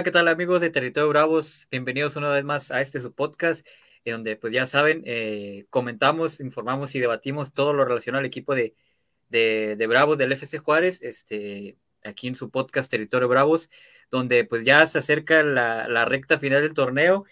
Hola, ¿qué tal amigos de Territorio Bravos? Bienvenidos una vez más a este su podcast, en donde pues ya saben, eh, comentamos, informamos y debatimos todo lo relacionado al equipo de, de, Bravos del FC Juárez, este, aquí en su podcast Territorio Bravos, donde pues ya se acerca la, la recta final del torneo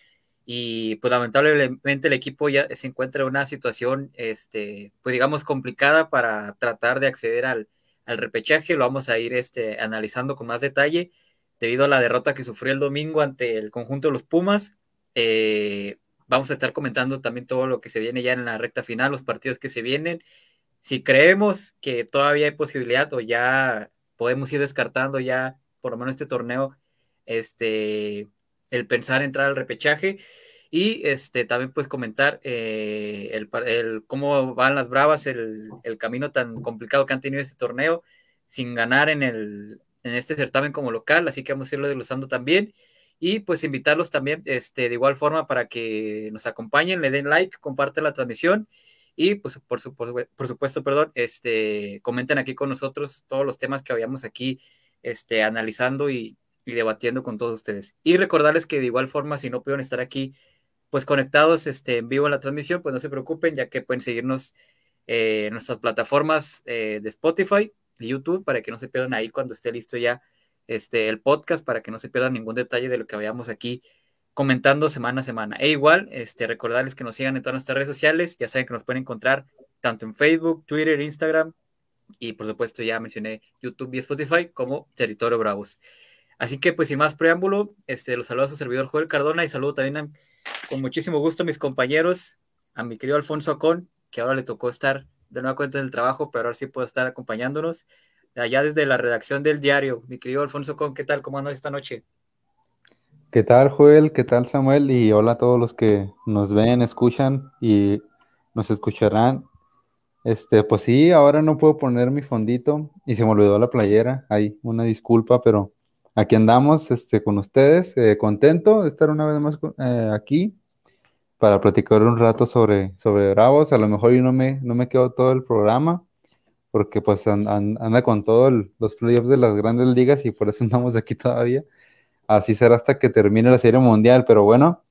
y pues lamentablemente el equipo ya se encuentra en una situación, este, pues digamos, complicada para tratar de acceder al, al repechaje, lo vamos a ir este, analizando con más detalle debido a la derrota que sufrió el domingo ante el conjunto de los Pumas. Eh, vamos a estar comentando también todo lo que se viene ya en la recta final, los partidos que se vienen. Si creemos que todavía hay posibilidad o ya podemos ir descartando ya por lo menos este torneo, este, el pensar entrar al repechaje y este también pues comentar eh, el, cómo van las bravas, el, el, camino tan complicado que han tenido este torneo sin ganar en el, en este certamen como local, así que vamos a irlo desglosando también. Y pues invitarlos también este, de igual forma para que nos acompañen, le den like, compartan la transmisión y pues por, por, supuesto, perdón, este, comenten aquí con nosotros todos los temas que habíamos aquí este, analizando y, debatiendo con todos ustedes. Y recordarles que de igual forma, si no pudieron estar aquí pues conectados este, en vivo en la transmisión, pues no se preocupen, ya que pueden seguirnos eh, en nuestras plataformas eh, de Spotify, YouTube para que no se pierdan ahí cuando esté listo ya este, el podcast, para que no se pierdan ningún detalle de lo que habíamos aquí comentando semana a semana. E igual, este, recordarles que nos sigan en todas nuestras redes sociales, ya saben que nos pueden encontrar tanto en Facebook, Twitter, Instagram y por supuesto ya mencioné YouTube y Spotify como Territorio Bravos. Así que pues sin más preámbulo, este, los saludo a su servidor Joel Cardona y saludo también con muchísimo gusto a mis compañeros, a mi querido Alfonso Acón, que ahora le tocó estar de nueva cuenta del trabajo, pero ahora sí puedo estar acompañándonos allá desde la redacción del diario. Mi querido Alfonso Con, ¿qué tal? ¿Cómo andas esta noche? ¿Qué tal, Joel? ¿Qué tal, Samuel? Y hola a todos los que nos ven, escuchan y nos escucharán. Este, pues sí, ahora no puedo poner mi fondito y se me olvidó la playera. Hay una disculpa, pero aquí andamos este, con ustedes. Eh, contento de estar una vez más eh, aquí para platicar un rato sobre, sobre Bravos. A lo mejor yo no me, no me quedo todo el programa, porque pues anda con todos los playoffs de las grandes ligas y por eso andamos aquí todavía. Así será hasta que termine la Serie Mundial, pero bueno,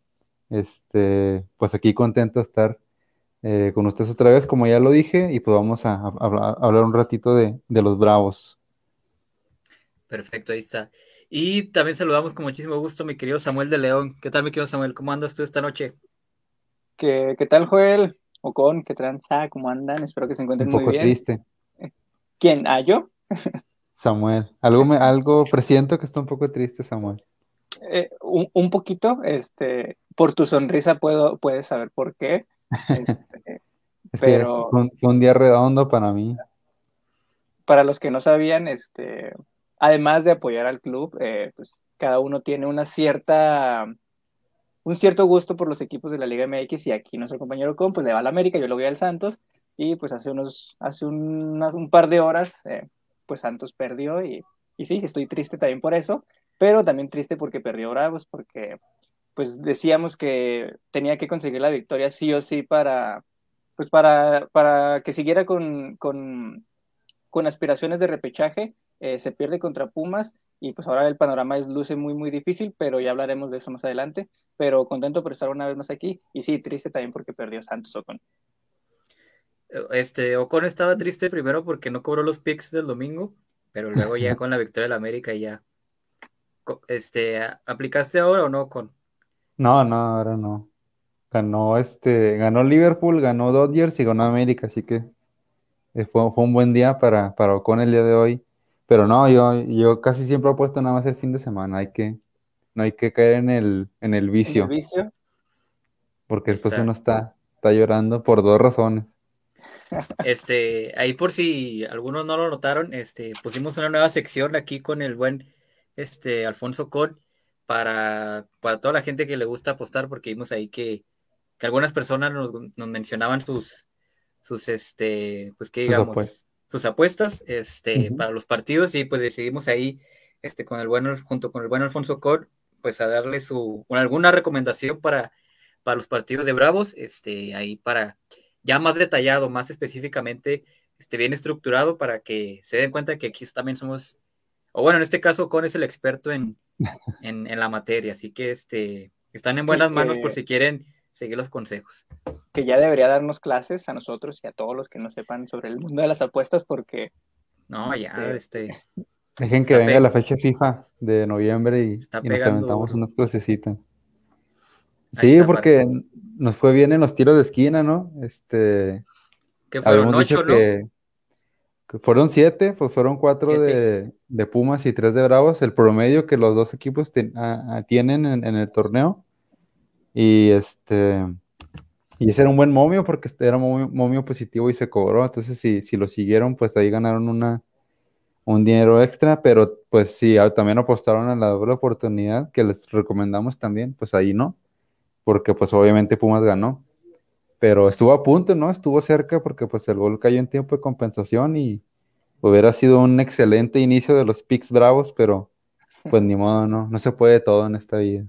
este, pues aquí contento de estar eh, con ustedes otra vez, como ya lo dije, y pues vamos a, hablar un ratito de, de los Bravos. Perfecto, ahí está. Y también saludamos con muchísimo gusto mi querido Samuel de León. ¿Qué tal, mi querido Samuel? ¿Cómo andas tú esta noche? ¿Qué, qué tal, Joel? Ocon, ¿qué tranza? ¿Cómo andan? Espero que se encuentren muy bien. Un poco triste. ¿Quién? ¿Ah, yo? Samuel. Algo, me, algo presiento que está un poco triste, Samuel. Eh, un, poquito, este, por tu sonrisa puedo, puedes saber por qué. Este, pero fue un, día redondo para mí. Para los que no sabían, este, además de apoyar al club, eh, pues cada uno tiene una cierta un cierto gusto por los equipos de la Liga MX y aquí nuestro compañero con pues le va al América, yo lo voy al Santos y pues hace unos, hace un, un par de horas eh, pues Santos perdió y, y sí, estoy triste también por eso, pero también triste porque perdió Bravos, porque pues decíamos que tenía que conseguir la victoria sí o sí para, pues para, para que siguiera con, con, con aspiraciones de repechaje, eh, se pierde contra Pumas y pues ahora el panorama es luce muy muy difícil, pero ya hablaremos de eso más adelante pero contento por estar una vez más aquí. Y sí, triste también porque perdió Santos Ocon. Este, Ocon estaba triste primero porque no cobró los picks del domingo, pero luego ya con la victoria de la América ya. Este, ¿aplicaste ahora o no, Ocon? No, no, ahora no. Ganó este, ganó Liverpool, ganó Dodgers y ganó América, así que eh, fue, fue un buen día para, para Ocon el día de hoy. Pero no, yo, yo casi siempre he puesto nada más el fin de semana, hay que, no hay que caer en el, en el vicio. ¿En el vicio? Porque después uno está, está llorando por dos razones. Este, ahí por si algunos no lo notaron, este, pusimos una nueva sección aquí con el buen este, Alfonso Con para, para toda la gente que le gusta apostar, porque vimos ahí que, que algunas personas nos, nos, mencionaban sus, sus, este, pues que digamos, sus apuestas, este, para los partidos, y pues decidimos ahí, este, con el bueno, junto con el buen Alfonso Con, pues a darle su alguna recomendación para, para los partidos de Bravos, este, ahí para ya más detallado, más específicamente, este, bien estructurado para que se den cuenta que aquí también somos, o bueno, en este caso Con es el experto en, en, la materia, así que este, están en buenas manos por si quieren seguir los consejos. Que ya debería darnos clases a nosotros y a todos los que no sepan sobre el mundo de las apuestas porque... No, ya, este... este Dejen que venga la fecha FIFA de noviembre y, nos aventamos unas clasecitas. Sí, porque nos fue bien en los tiros de esquina, ¿no? Este. Que fueron ocho, ¿no? Que, fueron siete, pues fueron cuatro de, Pumas y tres de Bravos, el promedio que los dos equipos tienen en, el torneo. Y este. Y ese era un buen momio porque era un momio, positivo y se cobró. Entonces, si, si lo siguieron, pues ahí ganaron una, un dinero extra, pero pues si también apostaron a la doble oportunidad que les recomendamos también, pues ahí no, porque pues obviamente Pumas ganó, pero estuvo a punto, ¿no? Estuvo cerca porque pues el gol cayó en tiempo de compensación y hubiera sido un excelente inicio de los Picks Bravos, pero pues ni modo, no, no se puede todo en esta vida.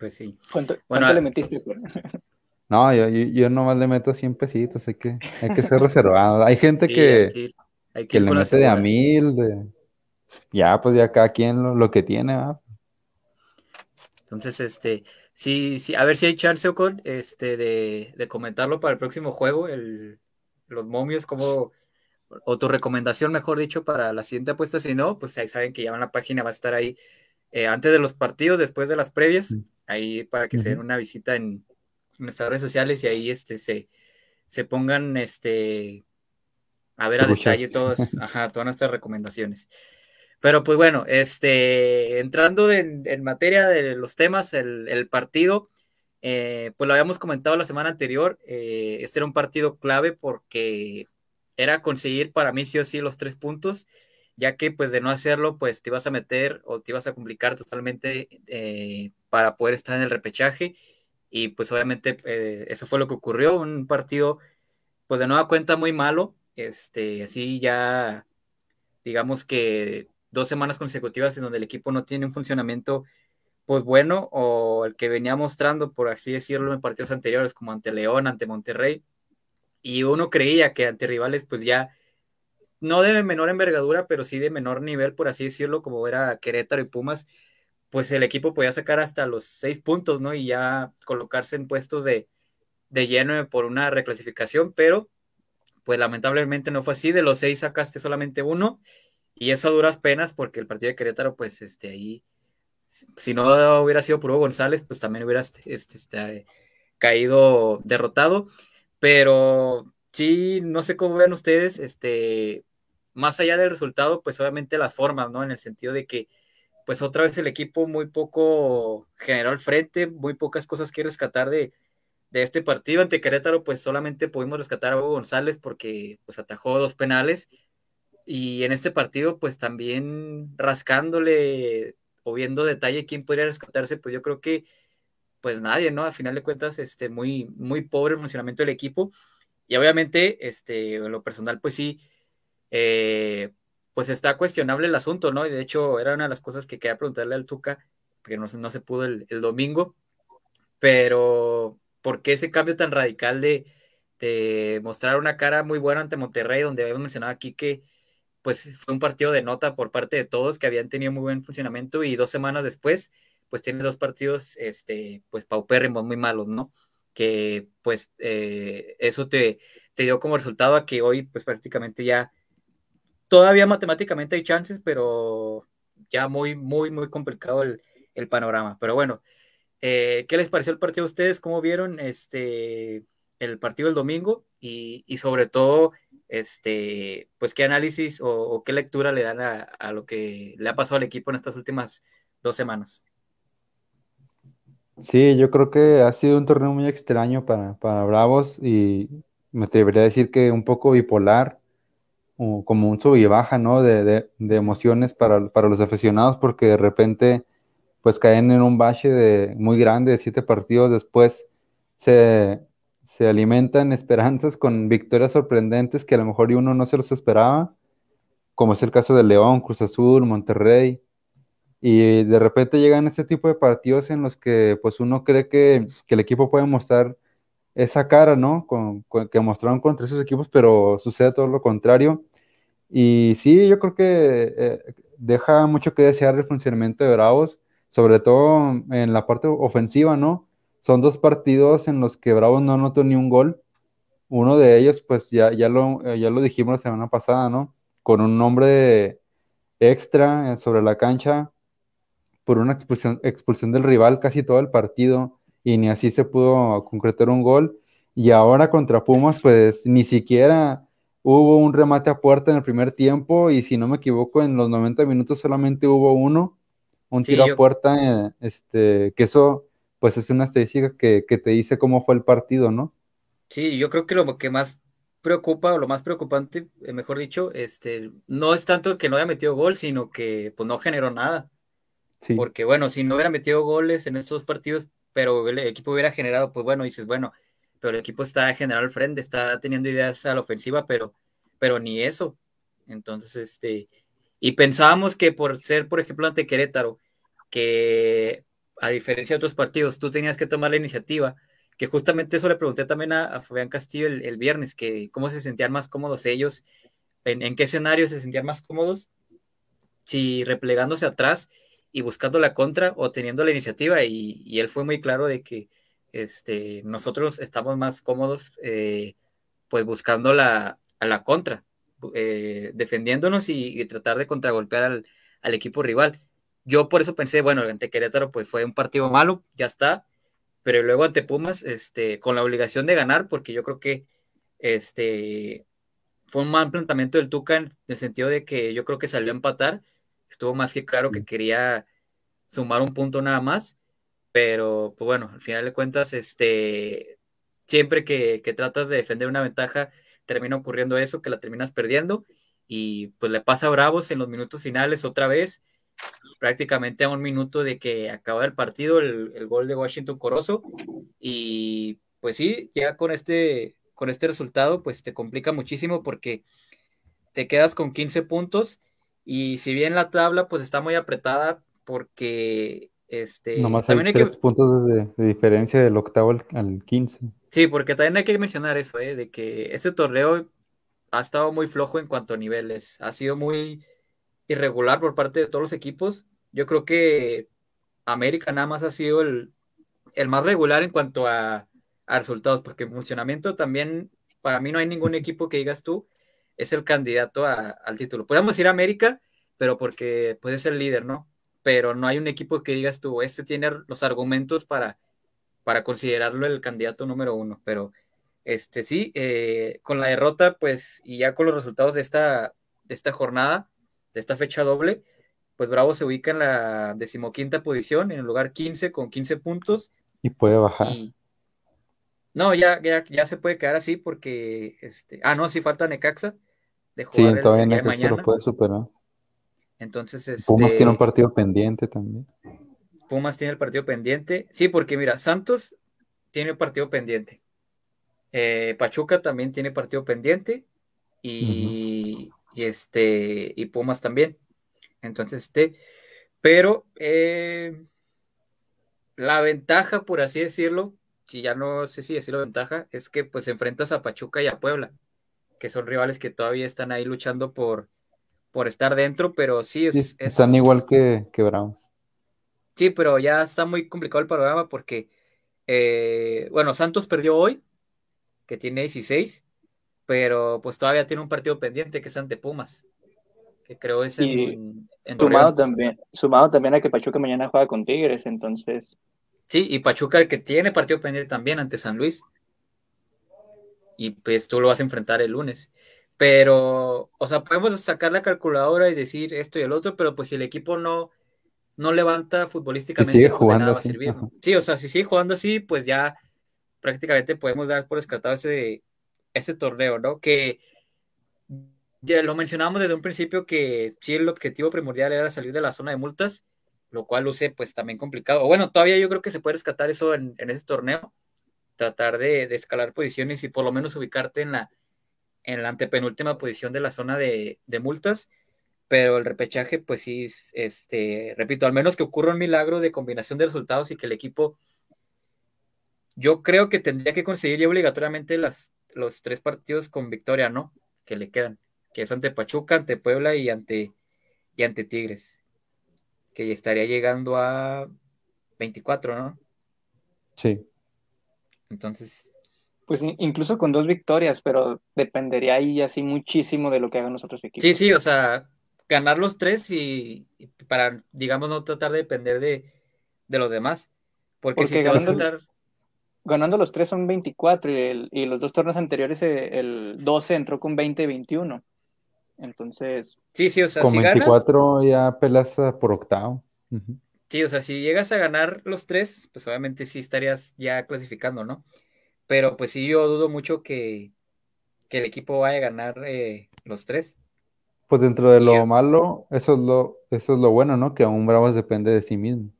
Pues sí. ¿Cuánto, bueno, le metiste? No, yo, yo, nomás le meto 100 pesitos, hay que, hay que ser reservado. Hay gente que, que, le mete de a mil, de... ya, pues ya cada quien lo, que tiene, Entonces, este, sí, sí, a ver si hay chance, Ocon, este, de, de comentarlo para el próximo juego, el, los momios, como, o tu recomendación, mejor dicho, para la siguiente apuesta, si no, pues ahí saben que ya en la página va a estar ahí eh, antes de los partidos, después de las previas, ahí para que se den una visita en, nuestras redes sociales y ahí este, se, se pongan este, a ver a detalle todas, ajá, todas nuestras recomendaciones. Pero pues bueno, este, entrando en, materia de los temas, el, partido, eh, pues lo habíamos comentado la semana anterior, eh, este era un partido clave porque era conseguir para mí sí o sí los tres puntos, ya que pues de no hacerlo, pues te ibas a meter o te ibas a complicar totalmente eh, para poder estar en el repechaje. Y pues obviamente eso fue lo que ocurrió, un partido pues de nueva cuenta muy malo, este, así ya, digamos que dos semanas consecutivas en donde el equipo no tiene un funcionamiento pues bueno o el que venía mostrando, por así decirlo, en partidos anteriores como ante León, ante Monterrey. Y uno creía que ante rivales pues ya no de menor envergadura, pero sí de menor nivel, por así decirlo, como era Querétaro y Pumas, pues el equipo podía sacar hasta los seis puntos, ¿no? Y ya colocarse en puestos de, de lleno por una reclasificación, pero pues lamentablemente no fue así, de los seis sacaste solamente uno, y eso a duras penas porque el partido de Querétaro, pues este, ahí, si no hubiera sido por González, pues también hubiera este, este, este, caído derrotado, pero sí, no sé cómo ven ustedes, este, más allá del resultado, pues obviamente las formas, ¿no? En el sentido de que, pues otra vez el equipo muy poco generó al frente, muy pocas cosas que rescatar de, de este partido ante Querétaro, pues solamente pudimos rescatar a Hugo González porque pues atajó dos penales. Y en este partido, pues también rascándole o viendo detalle quién podría rescatarse, pues yo creo que pues nadie, ¿no? A final de cuentas, este, muy, muy pobre el funcionamiento del equipo. Y obviamente, este, lo personal, pues sí, eh, pues está cuestionable el asunto, ¿no? Y de hecho, era una de las cosas que quería preguntarle al Tuca, porque no, no se pudo el, domingo, pero por qué ese cambio tan radical de, mostrar una cara muy buena ante Monterrey, donde habíamos mencionado aquí que pues fue un partido de nota por parte de todos que habían tenido muy buen funcionamiento y dos semanas después pues tiene dos partidos este pues paupérrimos muy malos, ¿no? Que pues eh, eso te, te dio como resultado a que hoy pues prácticamente ya todavía matemáticamente hay chances, pero ya muy, muy, muy complicado el, el panorama. Pero bueno, eh, ¿Qué les pareció el partido a ustedes? ¿Cómo vieron este, el partido el domingo? Y, sobre todo, este, pues qué análisis o, qué lectura le dan a, lo que le ha pasado al equipo en estas últimas dos semanas. Sí, yo creo que ha sido un torneo muy extraño para, Bravos y me atrevería a decir que un poco bipolar, como un sub y baja, ¿no? De, emociones para, para, los aficionados, porque de repente pues caen en un bache de, muy grande de siete partidos después, se, alimentan esperanzas con victorias sorprendentes que a lo mejor uno no se los esperaba, como es el caso de León, Cruz Azul, Monterrey, y de repente llegan este tipo de partidos en los que pues uno cree que, el equipo puede mostrar esa cara, ¿no? Con, que mostraron contra esos equipos, pero sucede todo lo contrario. Y sí, yo creo que eh, deja mucho que desear el funcionamiento de Bravos sobre todo en la parte ofensiva, ¿no? Son dos partidos en los que Bravos no anotó ni un gol. Uno de ellos, pues ya, ya, lo, ya lo dijimos la semana pasada, ¿no? Con un nombre extra sobre la cancha por una expulsión, expulsión del rival casi todo el partido y ni así se pudo concretar un gol. Y ahora contra Pumas, pues ni siquiera hubo un remate a puerta en el primer tiempo y si no me equivoco, en los 90 minutos solamente hubo uno, un tiro a puerta, eh, este, que eso pues es una estadística que, te dice cómo fue el partido, ¿no? Sí, yo creo que lo que más preocupa, o lo más preocupante, eh, mejor dicho, este, no es tanto que no haya metido gol, sino que pues no generó nada. Sí. Porque bueno, si no hubiera metido goles en estos partidos, pero el equipo hubiera generado, pues bueno, dices, bueno, pero el equipo está general al frente, está teniendo ideas a la ofensiva, pero, pero ni eso. Entonces, este, y pensábamos que por ser, por ejemplo, ante Querétaro, que a diferencia de otros partidos, tú tenías que tomar la iniciativa, que justamente eso le pregunté también a, Fabián Castillo el, viernes, que cómo se sentían más cómodos ellos, en, qué escenario se sentían más cómodos, si replegándose atrás y buscando la contra o teniendo la iniciativa, y, y él fue muy claro de que este, nosotros estamos más cómodos eh, pues buscando la, a la contra, eh, defendiéndonos y, tratar de contragolpear al, al, equipo rival. Yo por eso pensé, bueno, ante Querétaro pues fue un partido malo, ya está, pero luego ante Pumas, este, con la obligación de ganar, porque yo creo que este, fue un mal planteamiento del Tuca en el sentido de que yo creo que salió a empatar, estuvo más que claro que quería sumar un punto nada más pero, pues bueno, al final de cuentas, este, siempre que, tratas de defender una ventaja, termina ocurriendo eso, que la terminas perdiendo. Y pues le pasa a Bravos en los minutos finales otra vez, prácticamente a un minuto de que acaba el partido, el, gol de Washington Corozo. Y pues sí, ya con este, con este resultado, pues te complica muchísimo porque te quedas con 15 puntos. Y si bien la tabla pues está muy apretada porque este, Nomás hay tres puntos de, diferencia del octavo al, 15. Sí, porque también hay que mencionar eso, ¿eh? de que este torneo ha estado muy flojo en cuanto a niveles, ha sido muy irregular por parte de todos los equipos. Yo creo que América nada más ha sido el, más regular en cuanto a, resultados, porque en funcionamiento también, para mí no hay ningún equipo que digas tú, es el candidato al título. Podríamos ir a América, pero porque puede ser el líder, ¿no? Pero no hay un equipo que digas tú, este tiene los argumentos para, para considerarlo el candidato número uno, pero este sí, eh, con la derrota, pues, y ya con los resultados de esta, de esta jornada, de esta fecha doble, pues Bravo se ubica en la decimoquinta posición, en el lugar 15 con 15 puntos. Y puede bajar. No, ya, ya, ya, se puede quedar así porque, este, ah, no, sí falta Necaxa. De jugar sí, todavía Necaxa lo puede superar. Entonces, este, Pumas tiene un partido pendiente también. Pumas tiene el partido pendiente. Sí, porque mira, Santos tiene un partido pendiente. Eh, Pachuca también tiene partido pendiente. Y, este, y Pumas también. Entonces, este, pero eh, la ventaja, por así decirlo, si ya no sé si decirlo ventaja, es que pues enfrentas a Pachuca y a Puebla, que son rivales que todavía están ahí luchando por, por estar dentro, pero sí es... están igual que, que Browns. Sí, pero ya está muy complicado el panorama porque, eh, bueno, Santos perdió hoy, que tiene 16, pero pues todavía tiene un partido pendiente que es ante Pumas, que creo es en, sumado también, sumado también a que Pachuca mañana juega con Tigres, entonces... Sí, y Pachuca que tiene partido pendiente también ante San Luis. Y pues tú lo vas a enfrentar el lunes. Pero, o sea, podemos sacar la calculadora y decir esto y el otro, pero pues si el equipo no, no levanta futbolísticamente, sigue pues, jugando va a servir. Sí, o sea, si sigue jugando así, pues ya prácticamente podemos dar por descartado ese, ese torneo, ¿no? Que ya lo mencionábamos desde un principio que sí el objetivo primordial era salir de la zona de multas, lo cual luce pues también complicado. Bueno, todavía yo creo que se puede rescatar eso en, ese torneo, tratar de, de, escalar posiciones y por lo menos ubicarte en la, en la antepenúltima posición de la zona de, multas, pero el repechaje, pues sí, este, repito, al menos que ocurra un milagro de combinación de resultados y que el equipo, yo creo que tendría que conseguir ya obligatoriamente las, los tres partidos con victoria, ¿no? Que le quedan, que es ante Pachuca, ante Puebla y ante, y ante Tigres. que estaría llegando a 24, ¿no? Sí. Entonces. Pues incluso con dos victorias, pero dependería ahí así muchísimo de lo que hagan los otros equipos. Sí, sí, o sea, ganar los tres y, para, digamos, no tratar de depender de, los demás. Porque, si ganando, ganando los tres son 24 y, los dos torneos anteriores eh, el, 12 entró con 20 y 21. Entonces. Sí, sí, o sea, con 24 ya pelas por octavo. Sí, o sea, si llegas a ganar los tres, pues obviamente sí estarías ya clasificando, ¿no? Pero pues sí, yo dudo mucho que, el equipo vaya a ganar eh, los tres. Pues dentro de lo malo, eso es lo, eso es lo bueno, ¿no? Que aún Bravos depende de sí mismo.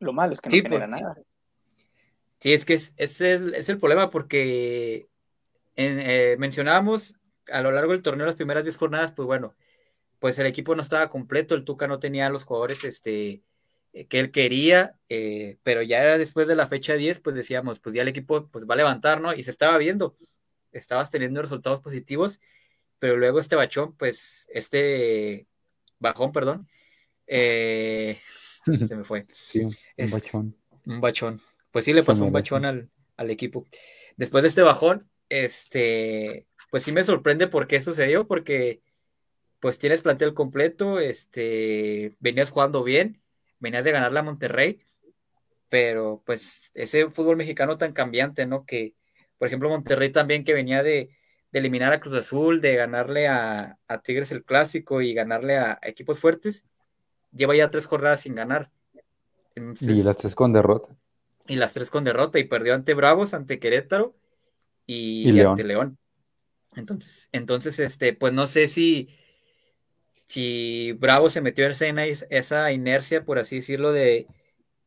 Lo malo es que no genera nada. Sí, es que es, es, el, problema porque eh, mencionábamos a lo largo del torneo las primeras 10 jornadas, pues bueno, pues el equipo no estaba completo, el Tuca no tenía los jugadores este, eh, que él quería, eh, pero ya era después de la fecha 10, pues decíamos, pues ya el equipo pues va a levantar, ¿no? Y se estaba viendo, estabas teniendo resultados positivos, pero luego este bachón, pues este bajón, perdón, eh, se me fue. Sí, un bachón. Un bachón. Pues sí le pasó un bachón al, al equipo. Después de este bajón, este, pues sí me sorprende por qué sucedió, porque pues tienes plantel completo, este, venías jugando bien, venías de ganarle a Monterrey, pero pues ese fútbol mexicano tan cambiante, ¿no? Que, por ejemplo, Monterrey también que venía de, eliminar a Cruz Azul, de ganarle a, Tigres el clásico y ganarle a, equipos fuertes, lleva ya tres jornadas sin ganar. y las tres con derrota. Y las tres con derrota, y perdió ante Bravos, ante Querétaro y, ante León. Entonces, entonces, este, pues no sé si, si Bravo se metió en esa, inercia, por así decirlo, de,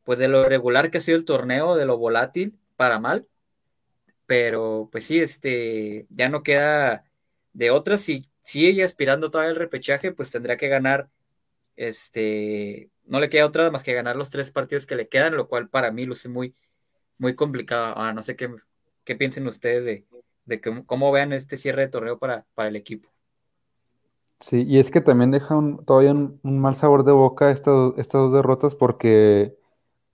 pues de lo regular que ha sido el torneo, de lo volátil para mal, pero pues sí, este, ya no queda de otra, si sigue aspirando todavía el repechaje, pues tendría que ganar, este, no le queda otra más que ganar los tres partidos que le quedan, lo cual para mí luce muy, muy complicado. Ah, no sé qué, qué piensen ustedes de, de cómo, vean este cierre de torneo para, para el equipo. Sí, y es que también deja todavía un, mal sabor de boca estas, estas dos derrotas porque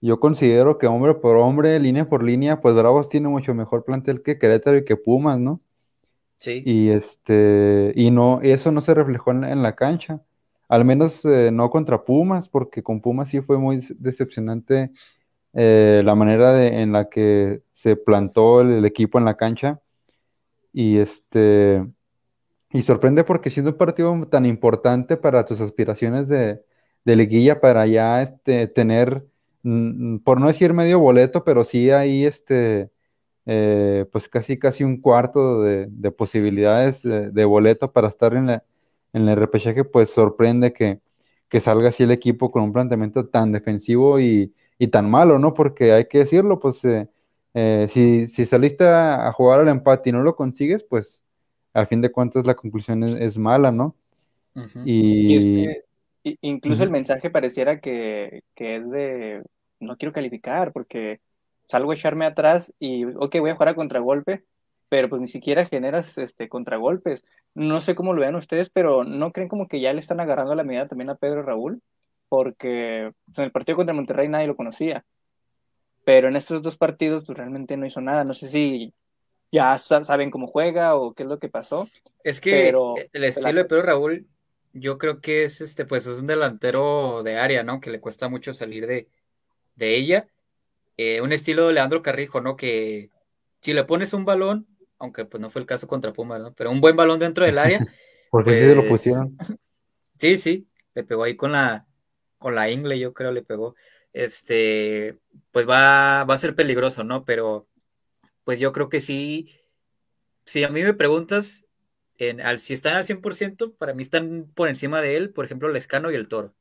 yo considero que hombre por hombre, línea por línea, pues Bravos tiene mucho mejor plantel que Querétaro y que Pumas, ¿no? Sí. Y este, y no, eso no se reflejó en, la cancha. Al menos eh, no contra Pumas, porque con Pumas sí fue muy decepcionante eh, la manera de, en la que se plantó el equipo en la cancha. Y este, y sorprende porque siendo un partido tan importante para tus aspiraciones de, liguilla, para ya este, tener, mm, por no decir medio boleto, pero sí ahí este, eh, pues casi casi un cuarto de, posibilidades de, boleto para estar en, la, en el repechaje, pues sorprende que, salga así el equipo con un planteamiento tan defensivo y, tan malo, ¿no? Porque hay que decirlo, pues eh, eh, si, si saliste a jugar al empate y no lo consigues, pues a fin de cuentas la conclusión es, mala, ¿no? Y, incluso el mensaje pareciera que, es de, no quiero calificar porque salgo a echarme atrás y, ok, voy a jugar a contragolpe, pero pues ni siquiera generas este, contragolpes. No sé cómo lo vean ustedes, pero ¿no creen como que ya le están agarrando la medida también a Pedro Raúl? Porque pues, en el partido contra Monterrey nadie lo conocía. Pero en estos dos partidos pues realmente no hizo nada. No sé si ya saben cómo juega o qué es lo que pasó. Es que el estilo de Pedro Raúl, yo creo que es este, pues es un delantero de área, ¿no? Que le cuesta mucho salir de, de ella. Eh, un estilo de Leandro Carrijo, ¿no? Que si le pones un balón, aunque pues no fue el caso contra Pumas, ¿no? Pero un buen balón dentro del área. Porque sí se lo pues, pusieron. Sí, sí, le pegó ahí con la, con la ingle, yo creo le pegó. Este, pues va, va a ser peligroso, ¿no? Pero pues yo creo que sí, si a mí me preguntas, en, al, si están al 100%, para mí están por encima de él, por ejemplo, el Escano y el Toro.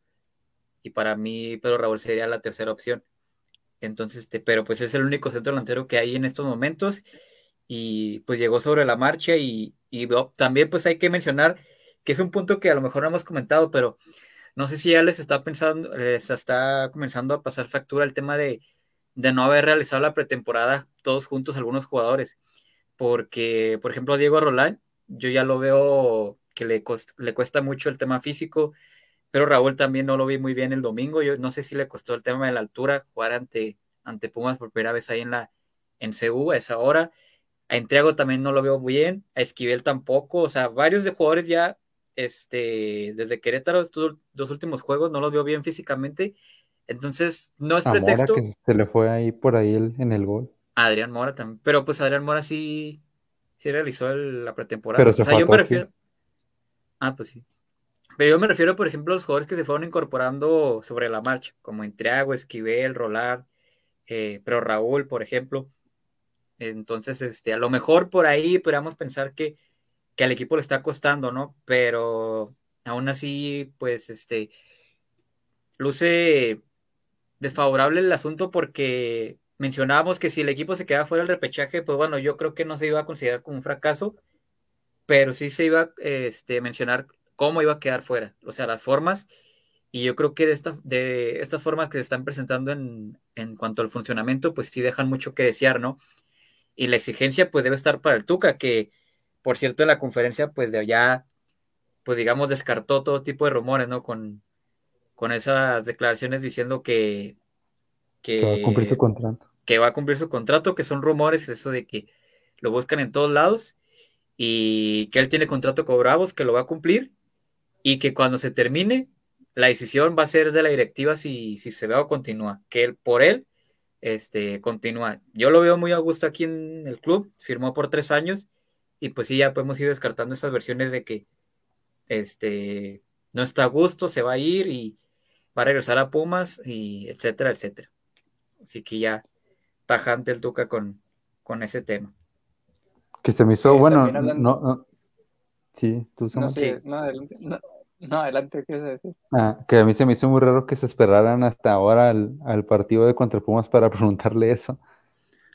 Y para mí Pedro Raúl sería la tercera opción. Entonces, este, pero pues es el único centro delantero que hay en estos momentos y pues llegó sobre la marcha y, también pues hay que mencionar que es un punto que a lo mejor no hemos comentado, pero no sé si ya les está pensando, les está comenzando a pasar factura el tema de de no haber realizado la pretemporada todos juntos algunos jugadores. Porque, por ejemplo, Diego Roland, yo ya lo veo que le, le cuesta mucho el tema físico, pero Raúl también no lo vi muy bien el domingo. Yo no sé si le costó el tema de la altura jugar ante, ante Pumas por primera vez ahí en la en CU a esa hora. A Entriago también no lo veo bien, a Esquivel tampoco, o sea, varios de jugadores ya, este, desde Querétaro, estos dos últimos juegos no los veo bien físicamente, entonces no es A Mora pretexto. que se le fue ahí por ahí el- en el gol. A Adrián Mora también, pero pues Adrián Mora sí, sí realizó el- la pretemporada. Pero o se sea, fue a yo me refiero. Ah, pues sí. Pero yo me refiero, por ejemplo, a los jugadores que se fueron incorporando sobre la marcha, como Entriago, Esquivel, Rolar, eh, pero Raúl, por ejemplo. Entonces, este, a lo mejor por ahí podríamos pensar que, que al equipo le está costando, ¿no? Pero aún así, pues, este, luce desfavorable el asunto porque mencionábamos que si el equipo se quedaba fuera del repechaje, pues bueno, yo creo que no se iba a considerar como un fracaso, pero sí se iba a este, mencionar cómo iba a quedar fuera, o sea, las formas, y yo creo que de, esta, de estas formas que se están presentando en, en cuanto al funcionamiento, pues sí dejan mucho que desear, ¿no? Y la exigencia pues debe estar para el Tuca, que por cierto en la conferencia pues de allá, pues digamos, descartó todo tipo de rumores, ¿no? Con, con esas declaraciones diciendo que, Que va a cumplir su contrato. que va a cumplir su contrato, que son rumores, eso de que lo buscan en todos lados y que él tiene contrato con Bravos, que lo va a cumplir y que cuando se termine, la decisión va a ser de la directiva si, si se va o continúa, que él por él este, continúa. Yo lo veo muy a gusto aquí en el club, firmó por tres años y pues sí, ya podemos ir descartando esas versiones de que este, no está a gusto, se va a ir y va a regresar a Pumas y etcétera, etcétera. Así que ya tajante el Tuca con, con ese tema. Que se me hizo, Eh, bueno, hablando- no, no. Sí, tú No sé, Sí. no, adelante. No, no, adelante, ¿qué decir? Ah, que a mí se me hizo muy raro que se esperaran hasta ahora al, al partido de contra Pumas para preguntarle eso.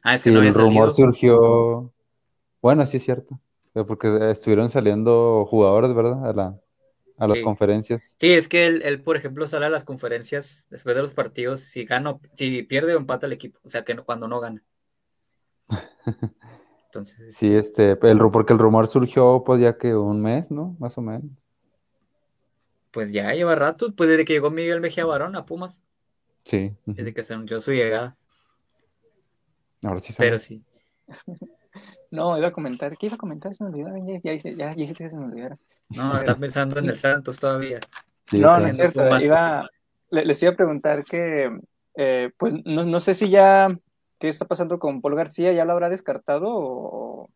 Ah, es Si que no el había rumor salido. surgió, bueno, sí es cierto, porque estuvieron saliendo jugadores, ¿verdad? A la, a las Sí. conferencias. Sí, es que él, él, por ejemplo, sale a las conferencias después de los partidos si gana, si pierde o empata el equipo, o sea que no- cuando no gana. Entonces, Sí, este, el, ru- porque el rumor surgió pues ya que un mes, ¿no? Más o menos. pues ya lleva rato, pues desde que llegó Miguel Mejía Barón a Pumas, Sí. desde que se anunció su llegada, Ahora sí pero sabes. sí. No, iba a comentar. ¿Qué iba a comentar? Se me olvidó. Ya, ya, hice- ya, ya hiciste que se me olvidara. No, estás pensando en el Santos todavía. Sí, No, no es cierto. Iba, le- les iba a preguntar que, eh, pues, no, no sé si ya, ¿qué está pasando con Paul García? ¿Ya lo habrá descartado o...?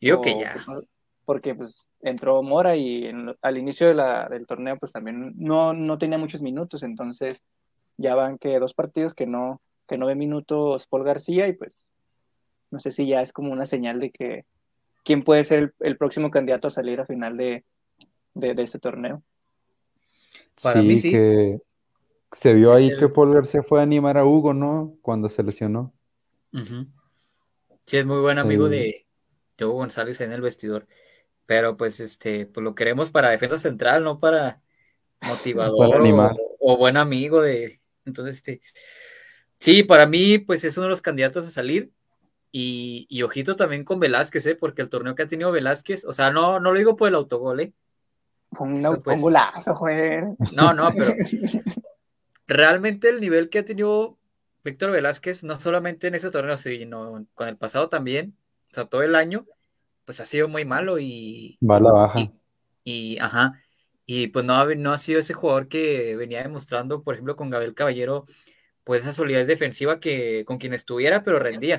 Yo o, que ya. pues, porque, pues, entró Mora y en- al inicio de la- del torneo, pues, también no, no tenía muchos minutos, entonces ya van que dos partidos que no, que no ve minutos Paul García y, pues, no sé si ya es como una señal de que quién puede ser el, el próximo candidato a salir a final de, de, de este torneo. Para mí sí. que se vio ahí el- que Paul García fue a animar a Hugo, ¿no? Cuando se lesionó. Sí, es muy buen amigo Sí. de, de Hugo González en el vestidor. Pero pues este, pues lo queremos para defensa central, no para motivador Para animar. o, o buen amigo de. Entonces, este. Sí, para mí, pues es uno de los candidatos a salir. Y, y ojito también con Velázquez, ¿eh? Porque el torneo que ha tenido Velázquez, o sea, no, no lo digo por el autogol, ¿eh? Fue un, pues. un golazo, joder. No, no, pero realmente el nivel que ha tenido Víctor Velázquez, no solamente en ese torneo, sino con el pasado también, o sea, todo el año, pues ha sido muy malo y, Va a la baja. y, y, ajá, y pues no ha, no ha sido ese jugador que venía demostrando, por ejemplo, con Gabriel Caballero, pues esa solidez defensiva que con quien estuviera, pero rendía.